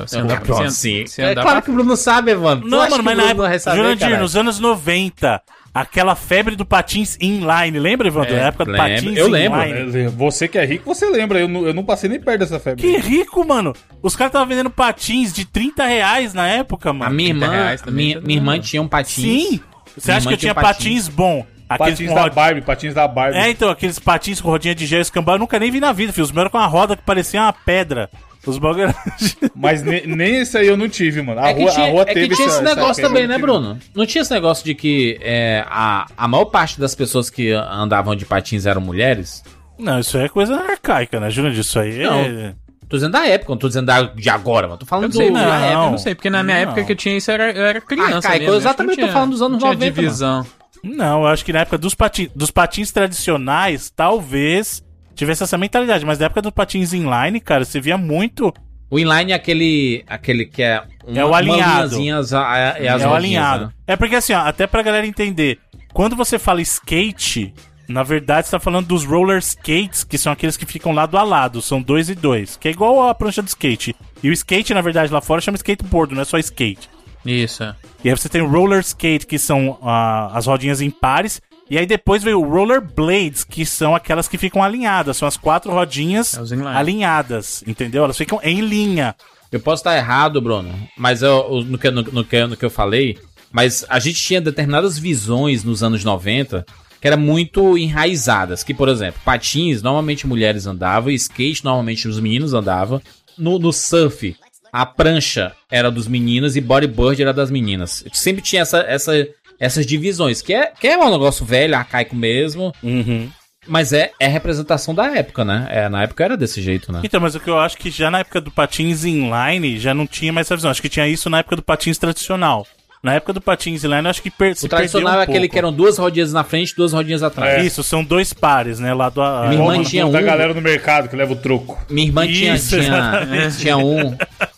Você Andar pronto, você- sim. você É andar claro pra- que o Bruno sabe, mano. Não, mano, mas na época, Jurandir, nos anos 90, aquela febre do patins inline, lembra, Evandro? É, a época do lembro. patins Eu lembro. inline. Você que é rico, você lembra. Eu não, eu não passei nem perto dessa febre. Que rico, mano. Os caras estavam vendendo patins de 30 reais na época, A mano. minha 30 irmã, minha, minha irmã tinha um patins. Sim. Você Minha acha que eu tinha tinha patins, bom? Aqueles Patins da Barbie, patins da Barbie. É, então, aqueles patins com rodinha de gel escambau, eu nunca nem vi na vida, filho. Os meus eram com uma roda que parecia uma pedra. Os bagulho era- Mas ne- nem esse aí eu não tive, mano. A É que rua, tinha, a rua é que teve tinha essa- esse essa negócio também, eu né. Bruno? Não tinha esse negócio de que é, a, a maior parte das pessoas que andavam de patins eram mulheres? Não, isso aí é coisa arcaica, né, Júnior? Isso aí é... Não. Tô dizendo da época, não tô dizendo da, de agora, mano. Tô Eu falando não do. sei, não. na época, eu não sei, porque na minha Não. época que eu tinha isso, eu era, eu era criança. Arcaico, mesmo, eu que exatamente tô falando dos anos não 90, Tinha divisão. Não, eu acho que na época dos, pati... dos patins tradicionais, talvez tivesse essa mentalidade. Mas na época dos patins inline, cara, você via muito... O inline é aquele, aquele que é. É o alinhado. é as é o alinhado. né? É porque assim, ó, até pra galera entender, quando você fala skate, na verdade você tá falando dos roller skates, que são aqueles que ficam lado a lado, são dois e dois, que é igual a prancha de skate. E o skate, na verdade, lá fora chama skateboard, não é só skate. Isso. é. E aí você tem o roller skate, que são ah, as rodinhas impares, e aí depois veio o roller blades, que são aquelas que ficam alinhadas, são as quatro rodinhas É alinhadas, entendeu? Elas ficam em linha. Eu posso estar errado, Bruno, mas eu, no, que, no, no que, no que eu falei, mas a gente tinha determinadas visões nos anos 90 que eram muito enraizadas. Que, por exemplo, patins, normalmente mulheres andavam, skate, normalmente os meninos andavam. No, no surf, a prancha era dos meninos e bodyboard era das meninas. Sempre tinha essa, essa, essas divisões, que é, que é um negócio velho, arcaico mesmo, mas é, é representação da época, né? É, na época era desse jeito, né? Então, mas o que eu acho que já na época do patins inline já não tinha mais essa visão. Acho que tinha isso na época do patins tradicional. Na época do patins inline, eu acho que per se O tradicional um é aquele pouco. que eram duas rodinhas na frente, duas rodinhas atrás. Isso, são dois pares, né? Lado a... Minha irmã tinha da um. galera no mercado que leva o troco. Minha irmã tinha, Isso, tinha, exatamente. tinha um.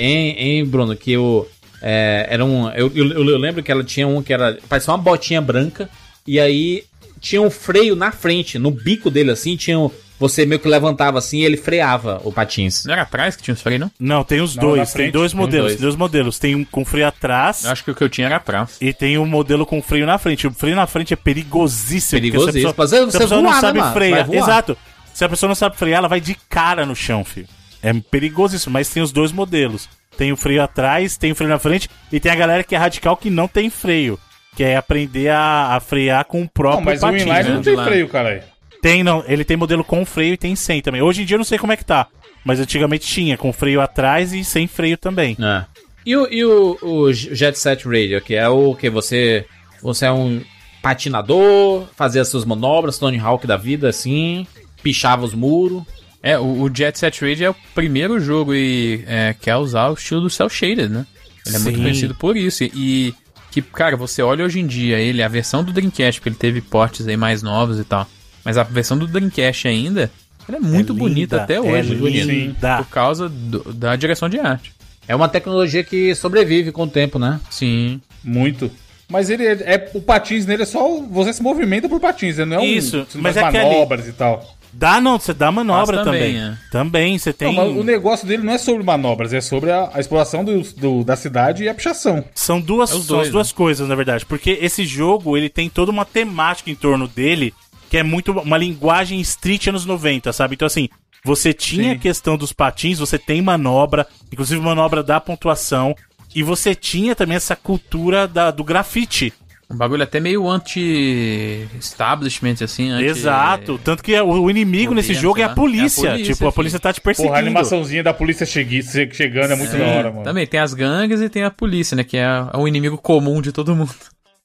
Hein, hein, Bruno, que eu. É, era um. Eu, eu, eu lembro que ela tinha um que era. Parecia uma botinha branca. E aí tinha um freio na frente, no bico dele assim, tinha um. Você meio que levantava assim e ele freava o patins. Não era atrás que tinha os freios, não? Não, tem os Não, dois. Tem dois modelos. dois. Tem dois modelos. Tem um com freio atrás Eu acho que o que eu tinha era atrás. e tem um modelo com freio na frente. O freio na frente é perigosíssimo. porque Perigosíssimo. Se a pessoa, você se a pessoa voar, não né, sabe mano? frear. Exato. Se a pessoa não sabe frear, ela vai de cara no chão, filho. É perigosíssimo, mas tem os dois modelos. Tem o freio atrás, tem o freio na frente e tem a galera que é radical que não tem freio. Que é aprender a, a frear com o próprio Não, mas patins, o inline né? não tem lá. freio, caralho. Tem, não. Ele tem modelo com freio e tem sem também. Hoje em dia eu não sei como é que tá. Mas antigamente tinha, com freio atrás e sem freio também. É. E, o, e o, o Jet Set Radio, que é o que você. Você é um patinador, fazia suas manobras, Tony Hawk da vida, assim, pichava os muros. É, o, o Jet Set Radio é o primeiro jogo e, é, que é usar o estilo do Cell Shaded, né? Ele é muito conhecido por isso. E que, cara, você olha hoje em dia ele, a versão do Dreamcast, porque ele teve portes aí mais novos e tal. Mas a versão do Dreamcast ainda, ela é muito É bonita linda, até é hoje. linda. Por causa do- da direção de arte. É uma tecnologia que sobrevive com o tempo, né? Sim. Muito. Mas ele é, é- O patins nele é só. Você se movimenta por patins, ele não é Isso, um. mas umas é manobras e tal. Dá não, você dá manobra Faz também. também, é. Também, você tem. Não, mas o negócio dele não é sobre manobras, é sobre a, a exploração do, do- da cidade e a pichação. São duas, É os são dois, as duas coisas, na verdade. Porque esse jogo, ele tem toda uma temática em torno dele, que é muito uma linguagem street anos 90, sabe? Então, assim, você tinha Sim. a questão dos patins, você tem manobra, inclusive manobra da pontuação, e você tinha também essa cultura da, do grafite. Um bagulho até meio anti-establishment, assim. Anti... Exato. Tanto que o, inimigo nesse jogo é a né? polícia. É a polícia, tipo, a filho. polícia tá te perseguindo. Porra, a animaçãozinha da polícia chegui- che- chegando é muito da hora, mano. Também tem as gangues e tem a polícia, né? Que é o inimigo comum de todo mundo.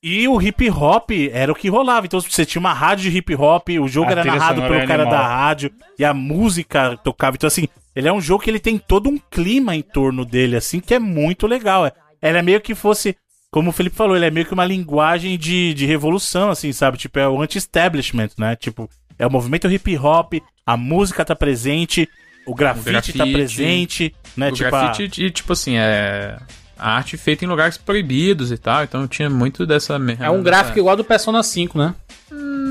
E o hip hop era o que rolava. Então você tinha uma rádio de hip hop, o jogo A era narrado pelo é cara animal. da rádio e a música tocava. Então, assim, ele é um jogo que ele tem todo um clima em torno dele, assim, que é muito legal. É. Ele é meio que fosse, como o Felipe falou, ele é meio que uma linguagem de, de revolução, assim, sabe? Tipo, é o anti-establishment, né? Tipo, é o movimento hip hop, a música tá presente, o grafite, tá grafite, presente, né? o tipo, a- grafite, e, tipo assim, é. A arte feita em lugares proibidos e tal, então tinha muito dessa. É um gráfico igual do Persona 5, né?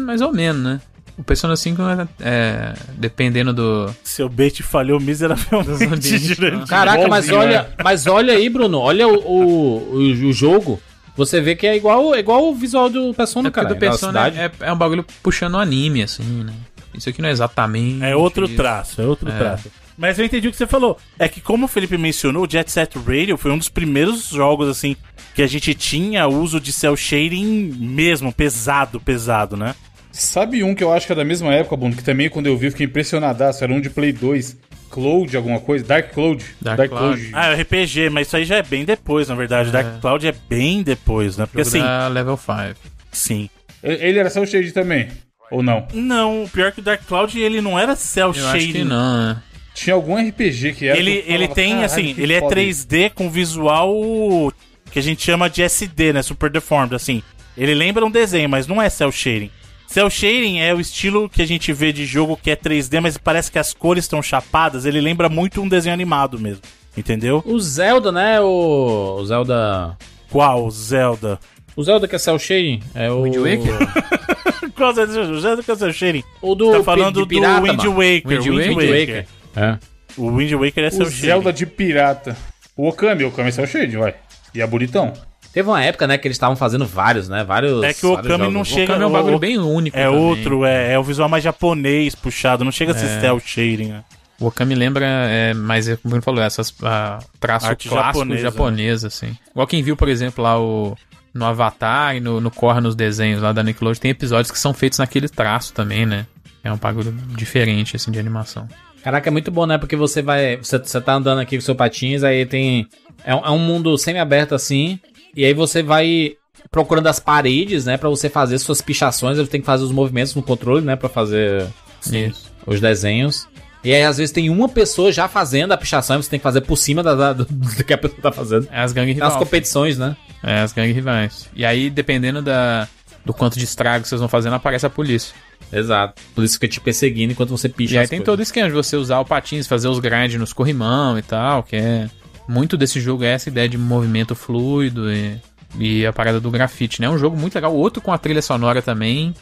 Mais ou menos, né? O Persona 5 é, é, dependendo do. seu bait falhou miseravelmente durante Caraca, mas olha, mas olha aí, Bruno, olha o, o, o, jogo. Você vê que é igual, é igual o visual do Persona, É cara. do Persona é, é um bagulho puxando anime, assim, né? Isso aqui não é exatamente. É outro isso. traço, é outro traço. Mas eu entendi o que você falou. É que, como o Felipe mencionou, o Jet Set Radio foi um dos primeiros jogos, assim, que a gente tinha uso de cel shading mesmo, pesado, pesado, né? Sabe um que eu acho que é da mesma época, Bruno, que também quando eu vi eu fiquei impressionadaço, era um de Play 2, Cloud alguma coisa, Dark Cloud. Dark Cloud. Ah, é o RPG, mas isso aí já é bem depois, na verdade. Dark Cloud é bem depois, né? Porque Jogo assim, Level 5. sim. Ele era cel shade também, ou não? Não, o pior que o Dark Cloud, ele não era cel Eu acho que shading. não, né? Tinha algum RPG que era. Ele, que ele falava, tem, "Caralho, assim, ele é foda 3D com visual que a gente chama de SD, né? Super Deformed, assim. Ele lembra um desenho, mas não é cel shading. Cel shading é o estilo que a gente vê de jogo que é 3D, mas parece que as cores estão chapadas. Ele lembra muito um desenho animado mesmo. Entendeu? O Zelda, né? O, o Zelda. Qual Zelda? O Zelda que é Cell Shading é o. Wind Waker? Qual Zelda? Zelda que é cel shading? O do. Tá falando de do pirata, Wind. Waker. Wind Wind Waker? Waker. É. O Wind Waker é O cel Zelda shading. de pirata. O Okami, o Okami é cel shade, vai. E é bonitão. Teve uma época, né, que eles estavam fazendo vários, né? Vários. É que o Okami não chega... Okami é um bagulho bem único. É também. outro, é, é o visual mais japonês puxado, não chega a ser cel shading, né? O Okami lembra, é, mas é como o Bruno falou, essas ah, traço Arte clássico japonesa. japonês, assim. Igual quem viu, por exemplo, lá o no Avatar e no, no Korra nos desenhos lá da Nickelodeon, tem episódios que são feitos naquele traço também, né? É um bagulho diferente, assim, de animação. Caraca, é muito bom, né? Porque você vai. Você, você tá andando aqui com seu patins, aí tem. É, um- é um mundo semi-aberto assim. E aí você vai procurando as paredes, né? Pra você fazer suas pichações. Ele tem que fazer os movimentos no controle, né? Pra fazer Isso. os desenhos. E aí, às vezes, tem uma pessoa já fazendo a pichação e você tem que fazer por cima da, da- do, do que a pessoa tá fazendo. É as gangues rivais. competições, né? É, as gangues rivais. E aí, dependendo da, do quanto de estrago que vocês vão fazendo, aparece a polícia. Exato. Por isso fica te perseguindo enquanto você picha E aí as tem coisas. todo o esquema de você usar o patins, fazer os grind nos corrimão e tal, que é... Muito desse jogo é essa ideia de movimento fluido e, e a parada do grafite, né? É um jogo muito legal. Outro com a trilha sonora também,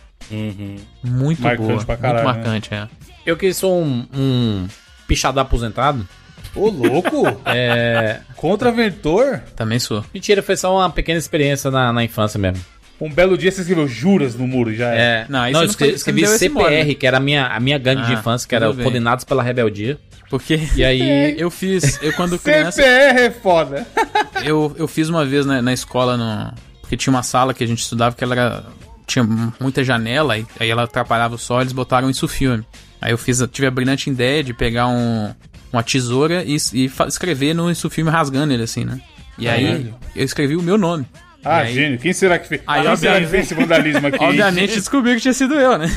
muito Marcante boa. pra caralho, muito né? marcante, é. Eu que sou um, um pichador aposentado. Ô, louco! É. Contraventor? Também sou. Mentira, foi só uma pequena experiência na, na infância mesmo. Um belo dia você escreveu juras no muro já é. É, Não, aí não, eu não escrevi, foi- não escrevi CPR, que era a minha, a minha gangue de Ah, infância, que era bem. Condenados pela Rebeldia. Porque E aí. eu fiz, eu quando criança, CPR é foda. eu, eu fiz uma vez na, na escola, no, porque tinha uma sala que a gente estudava que ela era, tinha muita janela, e aí ela atrapalhava o sol, eles botaram isso filme. Aí eu fiz, eu tive a brilhante ideia de pegar um, uma tesoura e, e escrever no isso filme rasgando ele assim, né? E aí Caralho. eu escrevi o meu nome. Ah, aí- gênio. Quem será que fez? Aí, Quem será que fez esse vandalismo aqui? Obviamente descobri que tinha sido eu, né?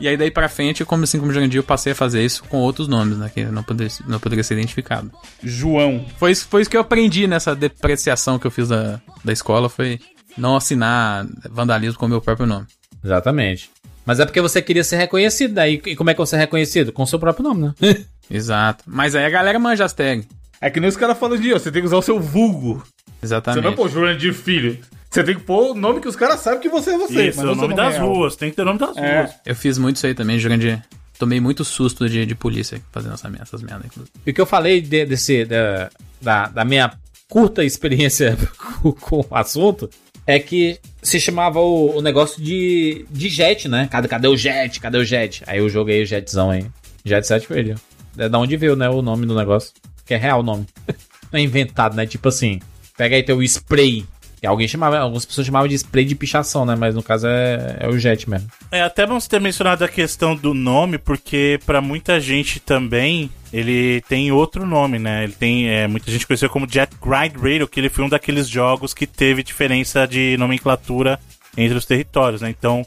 E aí daí pra frente, como assim como Jurandir, eu passei a fazer isso com outros nomes, né? Que não poderia, não poderia ser identificado. João. Foi isso, foi isso que eu aprendi nessa depreciação que eu fiz da, da escola, foi não assinar vandalismo com o meu próprio nome. Exatamente. Mas é porque você queria ser reconhecido. Daí, e como é que você é reconhecido? Com o seu próprio nome, né? Exato. Mas aí a galera manja as tags. É que nem os caras falam de você tem que usar o seu vulgo. Você Exatamente. não é pôr Jurandir Filho. Você tem que pôr o nome que os caras sabem que você é você. Isso, mas é o nome das real. ruas, tem que ter o nome das É. ruas. Eu fiz muito isso aí também, Jurandir. tomei muito susto de, de polícia fazendo essa, merda- essas merdas, inclusive. E o que eu falei de- desse, da, da, da minha curta experiência com, com o assunto é que se chamava o, o negócio de, de jet, né? Cadê, cadê o jet? Cadê o jet? Aí eu joguei o jetzão aí. Jet Set Radio. É da onde veio, né? O nome do negócio. Que é real o nome. Não é inventado, né? Tipo assim, pega aí teu spray. Alguém chamava, algumas pessoas chamavam de spray de pichação, né? Mas no caso é, é o jet mesmo. É até bom você ter mencionado a questão do nome, porque pra muita gente também ele tem outro nome, né? Ele tem. É, muita gente conheceu como Jet Grind Radio, que ele foi um daqueles jogos que teve diferença de nomenclatura entre os territórios, né? Então,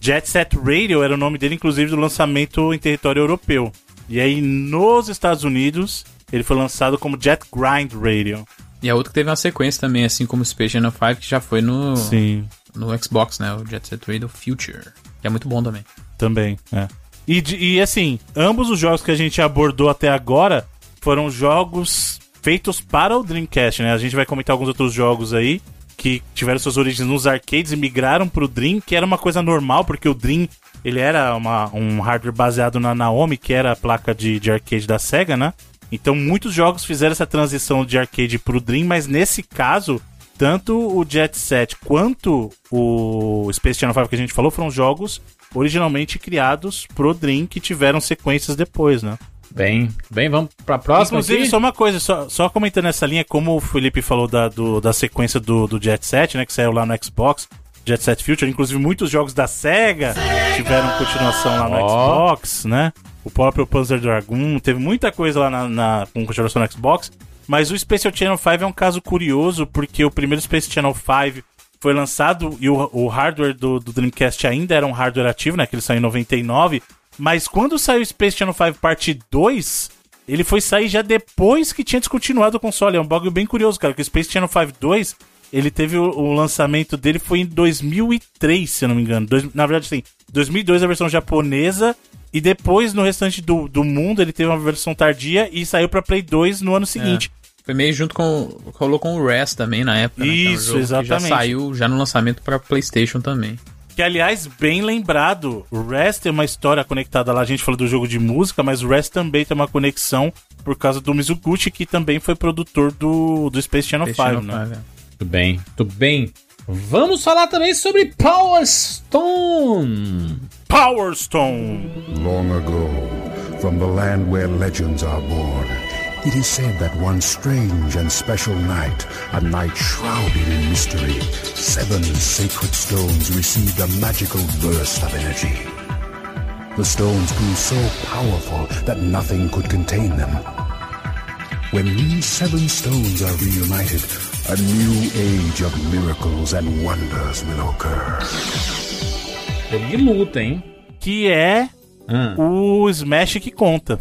Jet Set Radio era o nome dele, inclusive, do lançamento em território europeu. E aí, nos Estados Unidos, ele foi lançado como Jet Grind Radio. E a outra que teve uma sequência também, assim como o Space Channel 5, que já foi no, Sim. no Xbox, né? O Jet Set Radio Future. Que é muito bom também. Também, é. E, e assim, ambos os jogos que a gente abordou até agora foram jogos feitos para o Dreamcast, né? A gente vai comentar alguns outros jogos aí que tiveram suas origens nos arcades e migraram pro Dream, que era uma coisa normal, porque o Dream ele era uma- um hardware baseado na Naomi, que era a placa de, de arcade da Sega, né? Então muitos jogos fizeram essa transição de arcade pro Dream, mas nesse caso, tanto o Jet Set quanto o Space Channel 5 que a gente falou foram jogos originalmente criados pro Dream que tiveram sequências depois, né? Bem, bem, vamos pra próxima Inclusive, aqui? só uma coisa, só, só comentando essa linha, como o Felipe falou da, do- da sequência do, do Jet Set, né, que saiu lá no Xbox, Jet Set Future, inclusive muitos jogos da SEGA tiveram continuação lá no Ó. Xbox, né? O próprio Panzer Dragoon, teve muita coisa lá na, na, com continuação no Xbox, mas o Special Channel 5 é um caso curioso, porque o primeiro Space Channel 5 foi lançado e o, o hardware do, do Dreamcast ainda era um hardware ativo, né? Que ele saiu em 99. Mas quando saiu o Space Channel 5 Parte 2, ele foi sair já depois que tinha descontinuado o console. É um bagulho bem curioso, cara. Que o Space Channel 5 2, ele teve o, o lançamento dele foi em 2003, se eu não me engano. Dois- na verdade, sim. 2002 a versão japonesa. E depois, no restante do, do mundo, ele teve uma versão tardia e saiu pra Play 2 no ano seguinte. Foi meio junto com. Rolou com o Rest também na época. né? Que é um Isso, que Já exatamente. saiu já no lançamento pra PlayStation também. Que, aliás, bem lembrado, o Rest tem uma história conectada lá. A gente falou do jogo de música, mas o Rest também tem uma conexão por causa do Mizuguchi, que também foi produtor do, do Space Channel 5, Channel né? 5, é. Muito bem, muito bem. Vamos falar também sobre Power Stone. Power Stone! Long ago, from the land where legends are born, it is said that one strange and special night, a night shrouded in mystery, seven sacred stones received a magical burst of energy. The stones grew so powerful that nothing could contain them. When these seven stones are reunited, a new age of miracles and wonders will occur. Jogo de luta, hein? Que é Hum. o Smash que conta.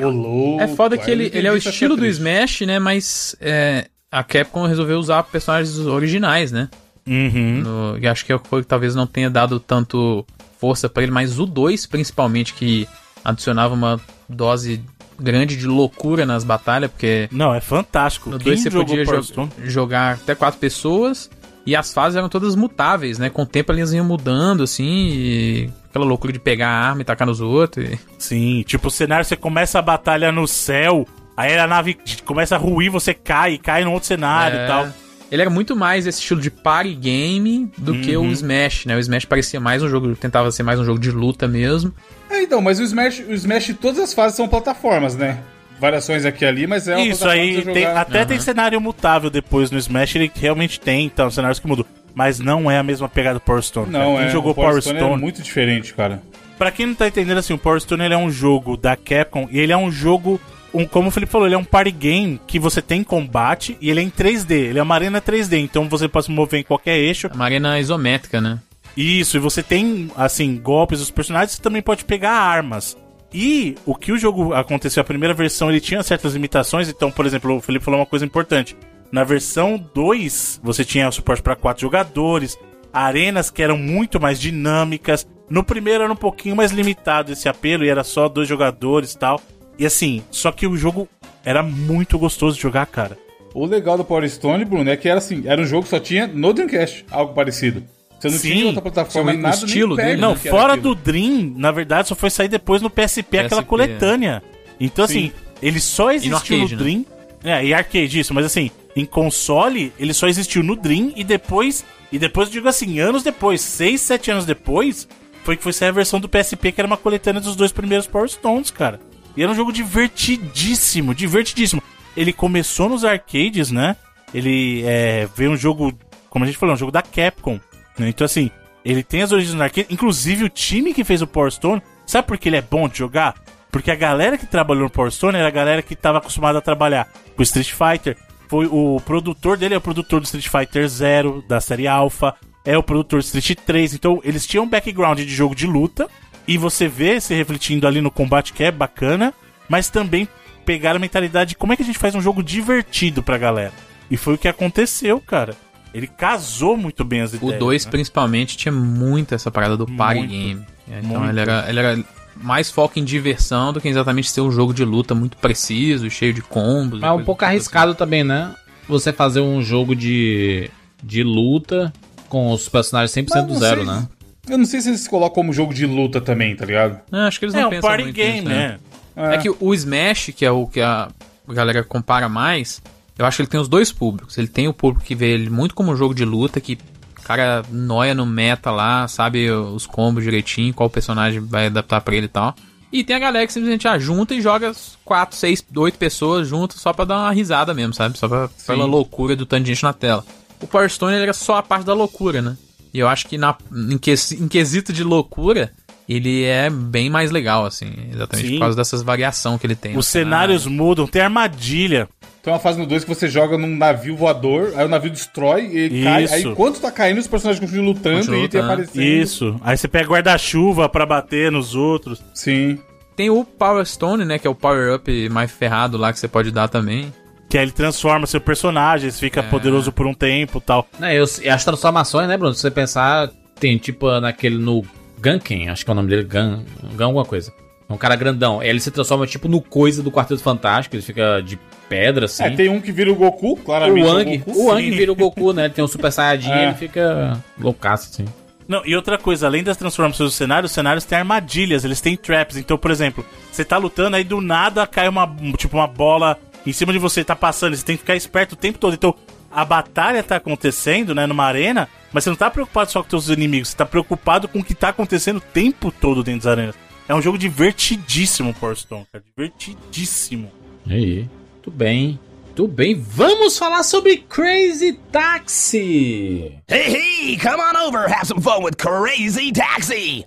Louco, É foda que ele, ele é o estilo do. Smash, né? Mas é, a Capcom resolveu usar personagens originais, né? Uhum. No, e acho que foi que talvez não tenha dado tanto força pra ele, mas o 2 principalmente, que adicionava uma dose grande de loucura nas batalhas, porque Não, é fantástico. no Quem 2 você podia jo- jogar até quatro pessoas e as fases eram todas mutáveis, né? Com o tempo elas iam mudando, assim, e aquela loucura de pegar a arma e tacar nos outros. e- Sim, tipo, o cenário, você começa a batalha no céu, aí a nave começa a ruir, você cai, cai num outro cenário É. e tal. Ele era muito mais esse estilo de party game do que Uhum. o Smash, né? O Smash parecia mais um jogo, tentava ser mais um jogo de luta mesmo. É, então, mas o Smash, o Smash, todas as fases são plataformas, né? Variações aqui e ali, mas é uma Isso aí, tem- até tem cenário mutável depois no Smash, ele realmente tem, então, cenários que mudam. Mas não é a mesma pegada do Power Stone. cara. Não, Quem é. jogou o Power Power Stone, Stone, é muito diferente, cara. Pra quem não tá entendendo assim, o Power Stone ele é um jogo da Capcom e ele é um jogo, um, como o Felipe falou, ele é um party game que você tem combate e ele é em 3D, ele é uma arena 3D, então você pode se mover em qualquer eixo. É Uma arena isométrica, né? Isso, e você tem, assim, golpes dos personagens, você também pode pegar armas. E o que o jogo aconteceu, a primeira versão, ele tinha certas limitações, então, por exemplo, o Felipe falou uma coisa importante. Na versão 2, você tinha suporte para quatro jogadores, arenas que eram muito mais dinâmicas. No primeiro era um pouquinho mais limitado esse apelo e era só dois jogadores e tal. E assim, só que o jogo era muito gostoso de jogar, cara. O legal do Power Stone, Bruno, é que era assim, era um jogo que só tinha no Dreamcast, algo parecido. Você não Sim. tinha outra plataforma Sim, nada estilo dele, Não, fora do Dream, na verdade, só foi sair depois no PSP, aquela PSP, coletânea. Então, assim, ele só existiu no, arcade, né? Dream. É, e arcade, isso, mas assim, em console, ele só existiu no Dream e depois. E depois, eu digo assim, anos depois, 6, 7 anos depois, foi que foi sair a versão do PSP, que era uma coletânea dos dois primeiros Power Stones, cara. E era um jogo divertidíssimo, divertidíssimo. Ele começou nos arcades, né? Ele é, veio um jogo, como a gente falou, um jogo da Capcom. Né? Então, assim, ele tem as origens no arcade. Inclusive, o time que fez o Power Stone, sabe por que ele é bom de jogar? Porque a galera que trabalhou no Power Stone era a galera que estava acostumada a trabalhar com Street Fighter. Foi o produtor dele é o produtor do Street Fighter Zero, da série Alpha, é o produtor do Street 3. Então, eles tinham um background de jogo de luta. E você vê se refletindo ali no combate, que é bacana. Mas também pegaram a mentalidade de como é que a gente faz um jogo divertido pra galera. E foi o que aconteceu, cara. Ele casou muito bem as O ideias. 2, né? principalmente, tinha muito essa parada do party Muito, game. É, Então muito. ele era, ele era mais foco em diversão do que exatamente ser um jogo de luta muito preciso, cheio de combos. Mas é um pouco assim. arriscado também, né? Você fazer um jogo de, de luta com os personagens 100% Mas do zero, sei. né? Eu não sei se eles colocam como jogo de luta também, tá ligado? Não, acho que eles não É um pensam party muito game, nisso, né? É que o Smash, que é o que a galera compara mais, eu acho que ele tem os dois públicos. Ele tem o público que vê ele muito como um jogo de luta, que o cara noia no meta lá, sabe os combos direitinho, qual personagem vai adaptar pra ele e tal. E tem a galera que simplesmente ah, junta e joga 4, 6, 8 pessoas juntas só pra dar uma risada mesmo, sabe? Só pra, pela loucura do tanto de gente na tela. O Power Stone ele era só a parte da loucura, né? E eu acho que na, em, que, em quesito de loucura, ele é bem mais legal, assim. Exatamente Sim. por causa dessas variação que ele tem. Os cenários mudam, tem armadilha. Tem uma fase no 2 que você joga num navio voador, aí o navio destrói e ele cai. Aí enquanto tá caindo, os personagens continuam lutando Continuam e tem lutando. aparecendo. Isso. Aí você pega guarda-chuva pra bater nos outros. Sim. Tem o Power Stone, né? Que é o Power Up mais ferrado lá que você pode dar também. Que aí ele transforma seu personagem, fica poderoso por um tempo e tal. Né, eu- e as transformações, né, Bruno? Se você pensar, tem tipo naquele no Gunken, acho que é o nome dele, Gun, Gun alguma coisa. É um cara grandão. Ele se transforma tipo no coisa do Quarteto Fantástico, ele fica de pedra, assim. É, tem um que vira o Goku, o claramente. é Wang, Goku. o Wang vira o Goku, né? Ele tem um Super Saiyajin É. ele fica loucaço, assim. Não, e outra coisa, além das transformações do cenário, os cenários têm armadilhas, eles têm traps. Então, por exemplo, você tá lutando, aí do nada cai uma, tipo, uma bola em cima de você, tá passando, você tem que ficar esperto o tempo todo. Então, a batalha tá acontecendo, né, numa arena, mas você não tá preocupado só com seus inimigos, você tá preocupado com o que tá acontecendo o tempo todo dentro das arenas. É um jogo divertidíssimo, Power Stone, cara, divertidíssimo. Aí. Muito bem. Muito bem. Vamos falar sobre Crazy Taxi. Hey, hey, come on over, have some fun with Crazy Taxi!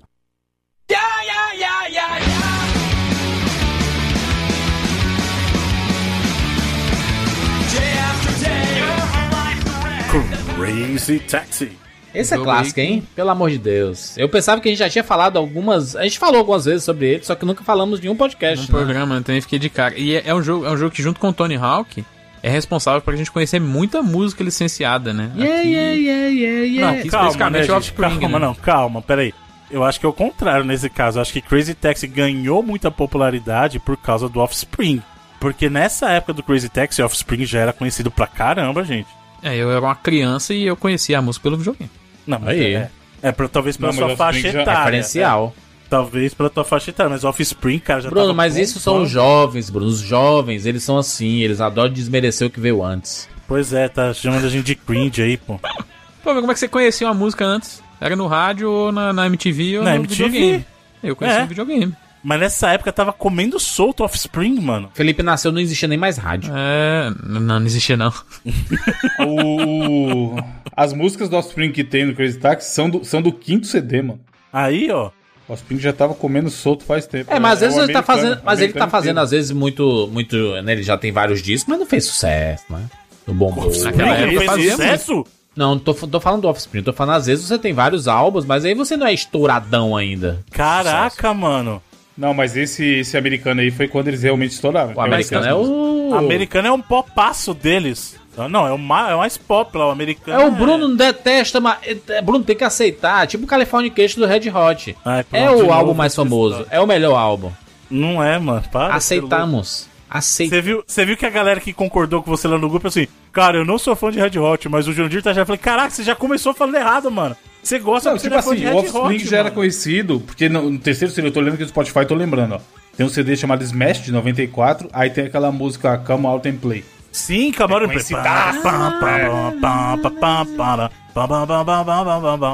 Yeah, yeah, yeah, yeah, yeah! Day, Crazy Taxi. Esse é clássico, aí hein? Pelo amor de Deus. Eu pensava que a gente já tinha falado algumas. A gente falou algumas vezes sobre ele, só que nunca falamos de um podcast. né? programa, eu também fiquei de cara. E é, é um jogo, é um jogo que, junto com o Tony Hawk, é responsável pra gente conhecer muita música licenciada, né? Yeah, Aqui- yeah, yeah, yeah, yeah. Não, especificamente né, Offspring, gente? Calma, né? não, calma, peraí. Eu acho que é o contrário nesse caso. Eu acho que Crazy Taxi ganhou muita popularidade por causa do Offspring. Porque nessa época do Crazy Taxi, Offspring já era conhecido pra caramba, gente. É, eu era uma criança e eu conhecia a música pelo videogame. Não, mas Aí. é. É pra, talvez pela Não, sua faixa já- etária. Referencial. É, talvez pela tua faixa etária, mas Offspring, cara, já Bruno, tava mas isso são os jovens, Bruno. Os jovens, eles são assim, eles adoram desmerecer o que veio antes. Pois é, tá chamando a gente de cringe aí, pô. Pô, mas como é que você conhecia uma música antes? Era no rádio ou na, na MTV ou Na no MTV. videogame? Eu conheci É. no videogame. Mas nessa época tava comendo solto Offspring, mano. Felipe nasceu, não existia nem mais rádio. É, não, não existia não. O... As músicas do Offspring que tem no Crazy Taxi são do, são do quinto CD, mano. Aí, ó. O Offspring já tava comendo solto faz tempo. É, mas às É vezes o ele tá fazendo. Mas ele tá fazendo, inteiro. às vezes, muito. muito né, ele já tem vários discos, mas não fez sucesso, né? No bom Naquela Offspring época fez fazia sucesso? Não, tô, tô falando do Offspring, tô falando, às vezes você tem vários álbuns, mas aí você não é estouradão ainda. Caraca, mano. Não, mas esse, esse americano aí foi quando eles realmente estouraram. O americano é o. O americano é um popaço deles. Não, é o mais, é o mais pop lá, o americano. É o Bruno não detesta, mas. é, Bruno tem que aceitar. Tipo o Californication do Red Hot. Ai, É o álbum mais famoso. história. É o melhor álbum. Não é, mano. Para. Aceitamos. Aceitamos. Você viu, você viu que a galera que concordou com você lá no grupo assim, cara, eu não sou fã de Red Hot, mas o Jurandir tá já. Falei, caraca, você já começou falando errado, mano. Você gosta Não, tipo você é assim, de o Offspring Hot, já era conhecido, porque no, no terceiro CD, eu tô lendo aqui do Spotify, tô lembrando, ó. Tem um CD chamado Smash, de 94, aí tem aquela música Come Out and Play. Sim, Camarão. conhecidaço.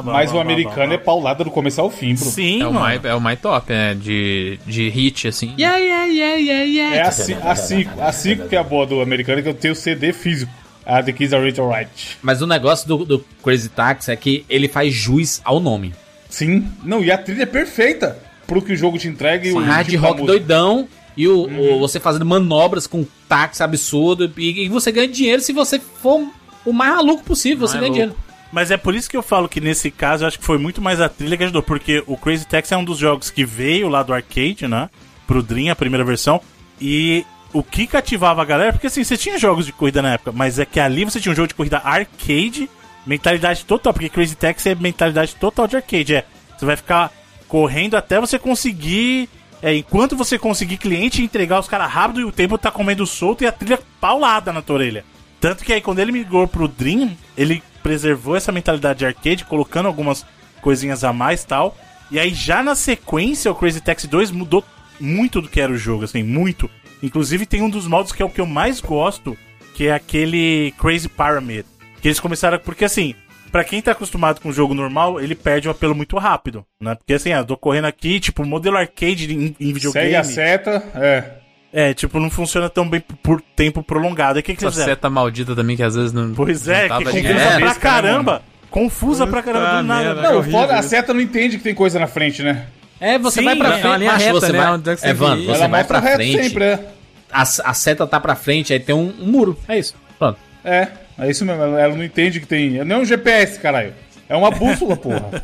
Mas o americano é paulada do começo ao fim, bro. Sim, É o, mais, é o mais top, né? De, de hit, assim. Yeah, yeah, yeah, yeah, yeah. É a 5 a cinco, a cinco que é a boa do americano, que eu tenho o CD físico. A The Kids Are Rich Alright. Mas o negócio do, do Crazy Taxi é que ele faz jus ao nome. Sim. Não, e a trilha é perfeita pro que o jogo te entrega e o Hard tipo rock doidão e o, o- você fazendo manobras com táxi absurdo e, e você ganha dinheiro se você for o mais maluco possível, você Mais ganha dinheiro. Mas é por isso que eu falo que nesse caso eu acho que foi muito mais a trilha que ajudou, porque o Crazy Taxi é um dos jogos que veio lá do arcade, né? Pro Dream, a primeira versão. E o que cativava a galera, porque assim, você tinha jogos de corrida na época, mas é que ali você tinha um jogo de corrida arcade, mentalidade total, porque Crazy Taxi é mentalidade total de arcade. É, você vai ficar correndo até você conseguir. É, enquanto você conseguir cliente entregar os caras rápido e o tempo tá comendo solto e a trilha paulada na tua orelha. Tanto que aí quando ele migrou pro Dream, ele preservou essa mentalidade de arcade, colocando algumas coisinhas a mais tal. E aí já na sequência o Crazy Taxi 2 mudou muito do que era o jogo, assim, muito. Inclusive tem um dos modos que é o que eu mais gosto, que é aquele Crazy Pyramid. Que eles começaram. Porque assim, pra quem tá acostumado com o jogo normal, ele perde o apelo muito rápido, né? Porque assim, ah, tô correndo aqui, tipo, modelo arcade em, em videogame. Segue a seta, é. É, tipo, não funciona tão bem por tempo prolongado. E o que, que Essa fizeram? seta maldita também, que às vezes não. Pois não é, que confusa. É, pra né, caramba. Confusa pra caramba do nada. merda. Não, É o horrível foda, a seta não entende que tem coisa na frente, né? É, você Sim, vai pra é frente, uma linha macho, reta, você né? vai... Onde é que você É, Vando, você vai pra frente, sempre, é. a, a seta tá pra frente, aí tem um, um muro, é isso. Pronto. É, é isso mesmo. Ela não entende que tem. Não é um GPS, caralho. É uma bússola, porra.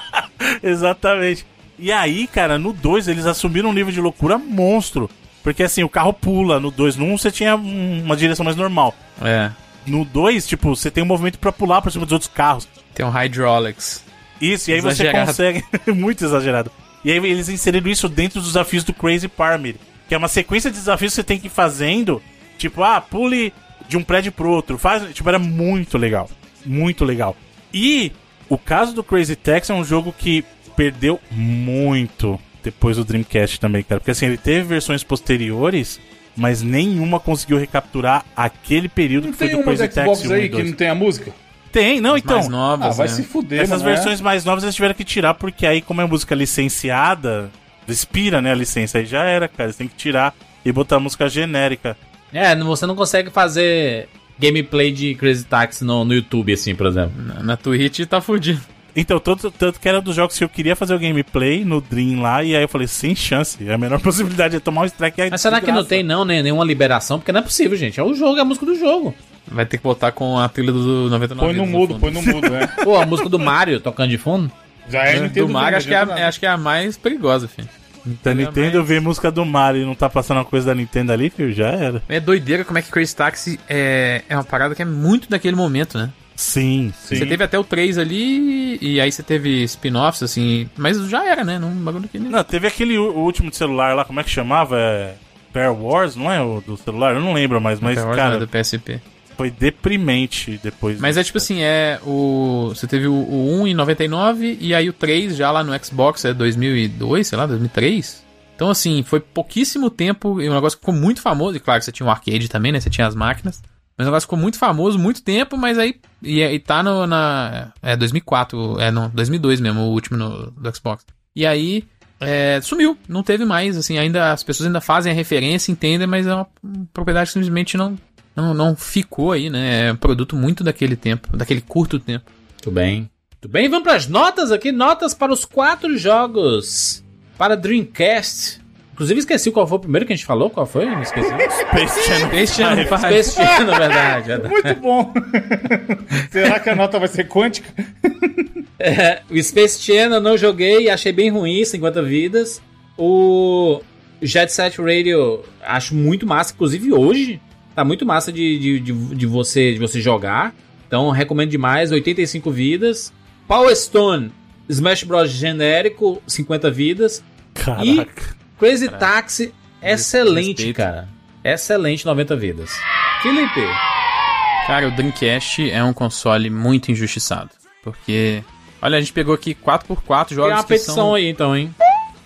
Exatamente. E aí, cara, no 2 eles assumiram um nível de loucura monstro. Porque assim, o carro pula. No 2, no 1 um, você tinha um- uma direção mais normal. É. No 2, tipo, você tem um movimento pra pular por cima dos outros carros. Tem um hydraulics. Isso, e aí Exagerado. você consegue. muito exagerado. E aí eles inseriram isso dentro dos desafios do Crazy Pyramid. Que é uma sequência de desafios que você tem que ir fazendo. Tipo, ah, pule de um prédio pro outro. Faz, tipo, era muito legal. Muito legal. E o caso do Crazy Taxi é um jogo que perdeu muito depois do Dreamcast também, cara. Porque assim, ele teve versões posteriores, mas nenhuma conseguiu recapturar aquele período Não que foi do Crazy Taxi 1 aí que 2. não tem a música? Tem, não, então. mais Ah, novas, vai né? se fuder, Essas mano, é. versões mais novas eles tiveram que tirar, porque aí, como é música licenciada, expira, né, a licença. Aí já era, cara. Eles têm que tirar e botar música genérica. É, você não consegue fazer gameplay de Crazy Taxi no, no YouTube, assim, por exemplo. Na, na Twitch tá fudido. Então, tanto, tanto que era dos jogos que eu queria fazer o gameplay no Dream lá, e aí eu falei, sem chance. A menor possibilidade é tomar um strike aí. Mas será que não tem, não, né, nenhuma liberação? Porque não é possível, gente. É o jogo, é a música do jogo. Vai ter que botar com a trilha do 99 Põe no mudo, põe no mudo, né? Pô, a música do Mario tocando de fundo. Já é Nintendo do Mario, acho que, é, não a- acho que é a mais perigosa, filho. Da Nintendo ver música do Mario e não tá passando uma coisa da Nintendo ali, filho, já era. É doideira como é que Crazy Taxi é, é uma parada que é muito daquele momento, né? Sim, sim. Você teve até o 3 ali, e aí você teve spin-offs, assim, mas já era, né? Num bagulho que... Não, teve aquele último de celular lá, como é que chamava? É... Pair Wars, não é o do celular? Eu não lembro mais, mas, Até agora cara, não é do PSP. Foi deprimente depois. Mas é tipo assim, é o... Você teve o, o 1 em 99, e aí o 3 já lá no Xbox é 2002, sei lá, 2003. Então assim, foi pouquíssimo tempo, e o negócio ficou muito famoso, e claro que você tinha o arcade também, né? Você tinha as máquinas. Mas o negócio ficou muito famoso, muito tempo, mas aí. E, e tá no, na. É 2004, é não, 2002 mesmo, o último no, do Xbox. E aí. é, sumiu, não teve mais, assim, ainda as pessoas ainda fazem a referência, entendem, mas é uma propriedade que simplesmente não, não, não ficou aí, né? É um produto muito daquele tempo, daquele curto tempo. Muito bem. Muito bem, vamos para as notas aqui. Notas para os quatro jogos para Dreamcast. Inclusive, esqueci qual foi o primeiro que a gente falou. Qual foi? Me esqueci. Space Channel. Space Channel. Space Channel, verdade. verdade. Muito bom. Será que a nota vai ser quântica? É, o Space Channel eu não joguei, achei bem ruim, 50 vidas. O Jet Set Radio acho muito massa, inclusive hoje. Tá muito massa de, de, de, de você, de você jogar. Então recomendo demais, 85 vidas. Power Stone, Smash Bros. genérico, 50 vidas. Caraca. Crazy Taxi, excelente, respeito. cara. Excelente, 90 vidas. Felipe, Cara, o Dreamcast é um console muito injustiçado. Porque Olha, a gente pegou aqui 4x4 jogos Criar uma que petição são... aí, então, hein?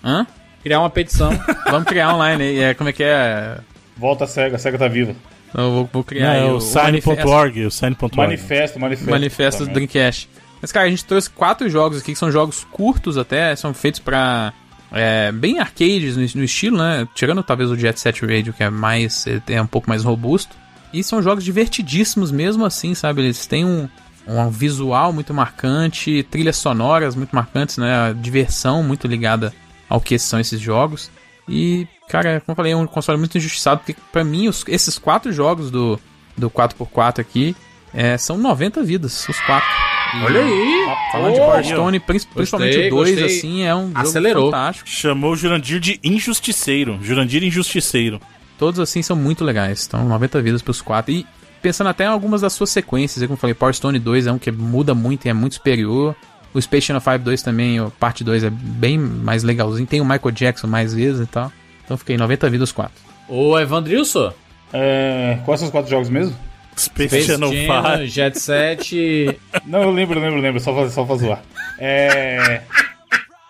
Hã? Criar uma petição. Vamos criar online aí. É, como é que é? Volta a SEGA, a SEGA tá viva. Eu vou, vou criar Não, aí é o sign.org, o sign.org. Manifesto, manifesto. Manifesto do Dreamcast. Mas, cara, a gente trouxe quatro jogos aqui que são jogos curtos até, são feitos pra. É, bem arcades no, no estilo, né? Tirando talvez o Jet Set Radio, que é mais. é um pouco mais robusto. E são jogos divertidíssimos mesmo assim, sabe? Eles têm um, um visual muito marcante, trilhas sonoras muito marcantes, né? A diversão muito ligada ao que são esses jogos. E, cara, como eu falei, é um console muito injustiçado, porque pra mim os- esses quatro jogos do, do 4x4 aqui é, são 90 vidas, os quatro. E Olha aí. Falando de Pô, Power Stone, prin- principalmente o 2, gostei. assim, é um jogo Acelerou. fantástico. Chamou o Jurandir de injusticeiro. Jurandir injusticeiro. Todos, assim, são muito legais. Então, 90 vidas pros quatro. E pensando até em algumas das suas sequências, como eu falei, Power Stone 2 é um que muda muito e é muito superior. O Space Channel 5 2 também, a parte 2 é bem mais legalzinho. Tem o Michael Jackson mais vezes e tal. Então, fiquei 90 vidas os quatro. Ô, Evandrilson. É, quais são os quatro jogos mesmo? Space, Space Channel Jam, 5. Jet Set. Não, eu lembro, eu lembro, eu lembro, só pra, só pra zoar. É.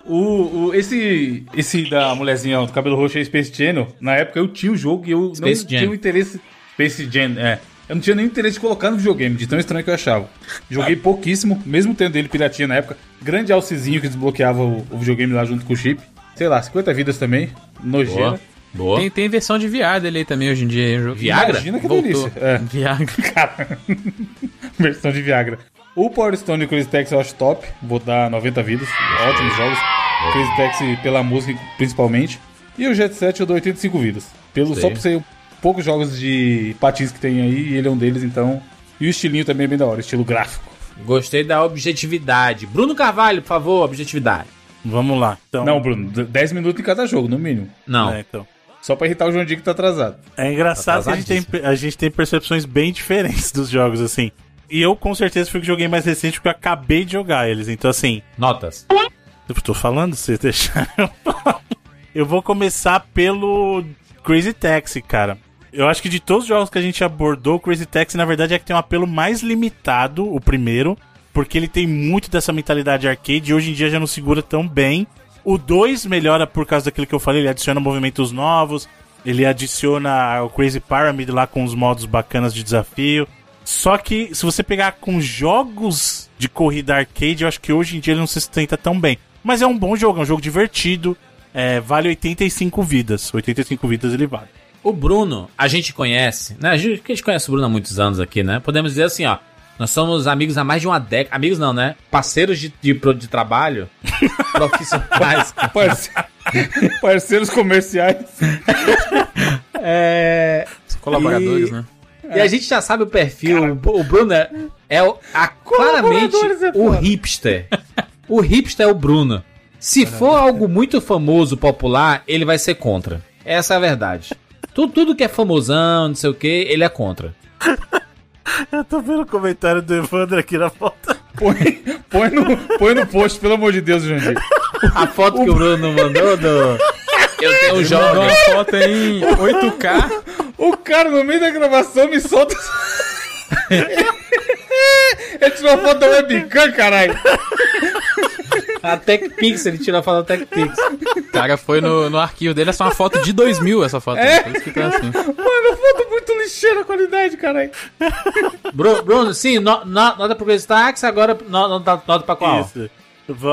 O, o, esse, esse da mulherzinha do cabelo roxo é Space Channel. Na época eu tinha o jogo e eu Space não Jam. tinha o interesse. Space Jam, é. Eu não tinha nenhum interesse de colocar no videogame, de tão estranho que eu achava. Joguei pouquíssimo, mesmo tendo ele piratinha na época. Grande alcezinho que desbloqueava o, o videogame lá junto com o chip. Sei lá, 50 vidas também. Nojeira. Boa. Boa. Tem, tem versão de VR dele aí também hoje em dia. Viagra? Imagina que Voltou. delícia. É. Viagra. Cara, versão de Viagra. O Power Stone e o Crazy Taxi eu acho top. Vou dar 90 vidas. Ótimos jogos. Crazy Taxi pela música, principalmente. E o Jet Set eu dou 85 vidas. Pelo, Sei. só por ser poucos jogos de patins que tem aí, e ele é um deles, então. E o estilinho também é bem da hora, estilo gráfico. Gostei da objetividade. Bruno Carvalho, por favor, objetividade. Vamos lá. Então, Não, Bruno, d- 10 minutos em cada jogo, no mínimo. Não. É, então. Só pra irritar o João Dick que tá atrasado. É engraçado que a gente, tem, a gente tem percepções bem diferentes dos jogos, assim. E eu, com certeza, fui o que joguei mais recente porque eu acabei de jogar eles. Então, assim, Notas. eu tô falando, vocês deixaram. Eu vou começar pelo Crazy Taxi, cara. Eu acho que de todos os jogos que a gente abordou, o Crazy Taxi, na verdade, é que tem um apelo mais limitado, o primeiro, porque ele tem muito dessa mentalidade arcade e hoje em dia já não segura tão bem. O 2 melhora por causa daquilo que eu falei, ele adiciona movimentos novos, ele adiciona o Crazy Pyramid lá com os modos bacanas de desafio. Só que se você pegar com jogos de corrida arcade, eu acho que hoje em dia ele não se sustenta tão bem. Mas é um bom jogo, é um jogo divertido. é, vale 85 vidas. 85 vidas ele vale. O Bruno, a gente conhece, né? A gente, a gente conhece o Bruno há muitos anos aqui, né? Podemos dizer assim, ó. Nós somos amigos há mais de uma década. Amigos não, né? Parceiros de, de, de trabalho. profissionais. Parce- Parceiros comerciais. É. Colaboradores, E- né? E a gente já sabe o perfil. O Bruno é, é o, a- claramente é o hipster. O hipster é o Bruno. Se for algo muito famoso, popular, ele vai ser contra. Essa é a verdade. Tudo, tudo que é famosão, não sei o que, ele é contra. Eu tô vendo o comentário do Evandro aqui na foto. Põe, põe, no, põe no post, pelo amor de Deus, Dick. A foto que o Bruno mandou do. Eu tenho um jogo. uma foto em 8K. O cara, no meio da gravação, me solta. Ele tirou a foto da webcam, caralho. A TechPix, ele tirou a foto da TechPix. O cara foi no, no arquivo dele, é só uma foto de 2000 essa foto. É? Por isso que tá assim. Mano, foto muito lixeira a qualidade, caralho. Bruno, Bruno sim, no, no, nota pro Crazy Taxi, agora no, nota, nota pra qual? Isso.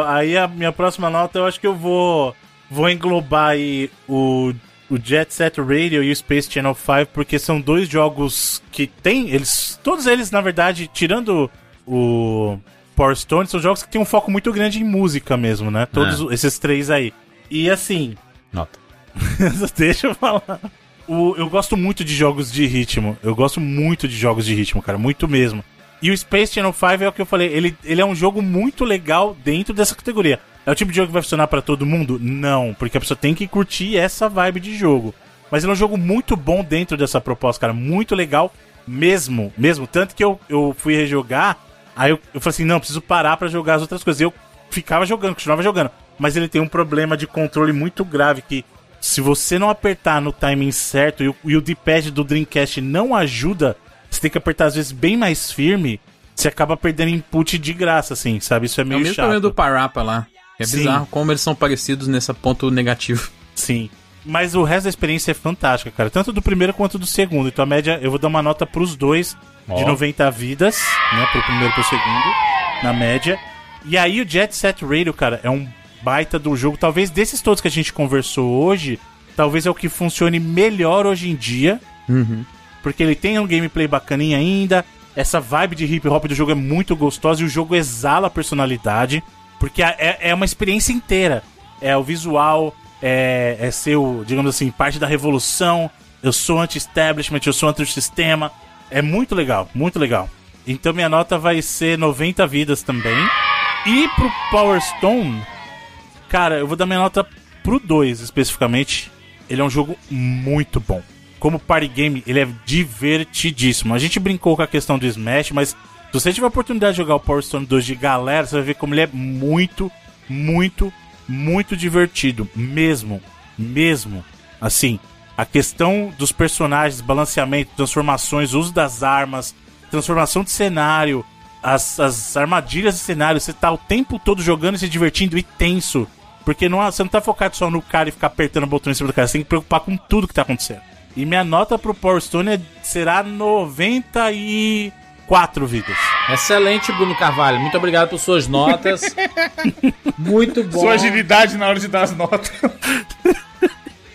Aí a minha próxima nota eu acho que eu vou vou englobar aí o, o Jet Set Radio e o Space Channel 5 porque são dois jogos que tem eles todos eles na verdade tirando o Power Stone são jogos que tem um foco muito grande em música mesmo, né? Todos É. esses três aí. E assim, Nota. Deixa eu falar. O- eu gosto muito de jogos de ritmo. Eu gosto muito de jogos de ritmo, cara. Muito mesmo. E o Space Channel 5 é o que eu falei. Ele, ele é um jogo muito legal dentro dessa categoria. É o tipo de jogo que vai funcionar pra todo mundo? Não, porque a pessoa tem que curtir essa vibe de jogo. Mas ele é um jogo muito bom dentro dessa proposta, cara. Muito legal mesmo. Mesmo. Tanto que eu, eu fui rejogar. Aí eu, eu falei assim: não, preciso parar pra jogar as outras coisas. E eu ficava jogando, continuava jogando. Mas ele tem um problema de controle muito grave que se você não apertar no timing certo e o, e o D-pad do Dreamcast não ajuda, você tem que apertar às vezes bem mais firme. você acaba perdendo input de graça, assim, sabe? Isso é É meio o mesmo chato. problema do Parappa lá. É Sim. bizarro como eles são parecidos nesse ponto negativo. Sim. Mas o resto da experiência é fantástica, cara. Tanto do primeiro quanto do segundo. Então a média, eu vou dar uma nota pros dois de Ó. 90 vidas, né? Pro primeiro e pro segundo, na média. E aí o Jet Set Radio, cara, é um baita do jogo. Talvez desses todos que a gente conversou hoje, talvez é o que funcione melhor hoje em dia. Porque ele tem um gameplay bacaninha ainda. Essa vibe de hip hop do jogo é muito gostosa e o jogo exala a personalidade. Porque é, é uma experiência inteira. É o visual, é, é ser, o, digamos assim, parte da revolução. Eu sou anti-establishment, eu sou anti-sistema. É muito legal, muito legal. Então minha nota vai ser 90 vidas também. E pro Power Stone, cara, eu vou dar minha nota pro 2 especificamente. Ele é um jogo muito bom. Como party game, ele é divertidíssimo. A gente brincou com a questão do Smash, mas se você tiver a oportunidade de jogar o Power Stone 2 de galera, você vai ver como ele é muito, muito, muito divertido. Mesmo. Mesmo. Assim, a questão dos personagens, balanceamento, transformações, uso das armas, transformação de cenário, as, as armadilhas de cenário, você tá o tempo todo jogando e se divertindo e tenso. Porque não, você não tá focado só no cara e ficar apertando o botão em cima do cara, você tem que preocupar com tudo que tá acontecendo. E minha nota pro Power Stone é- será 94 vidas. Excelente, Bruno Carvalho. Muito obrigado por suas notas. Muito bom. Sua agilidade na hora de dar as notas.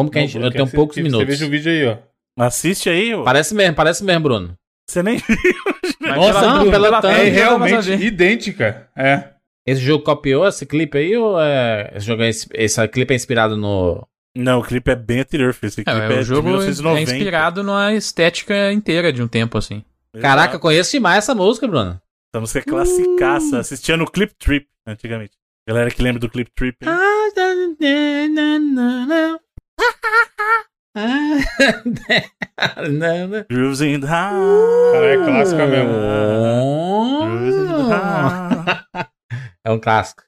Vamos que a gente, Bruno eu tenho poucos Você minutos. veja o vídeo aí, ó. Assiste aí, ô. Parece mesmo, parece mesmo, Bruno. Você nem Mas Nossa, pela- não, pela thumb, É realmente idêntica. É. Esse jogo copiou esse clipe aí ou é, esse, jogo é, esse clipe é inspirado no... Não, o clipe é bem anterior, filho. Esse É, clipe é, o de jogo 1990. é inspirado numa estética inteira de um tempo, assim. Caraca, eu conheço demais essa música, Bruno. Essa música é classicaça. Assistia no Clip Trip, antigamente. Galera que lembra do Clip Trip. hein? Grooves in the house. Cara, é clássica mesmo. Grooves in the house. É um clássico.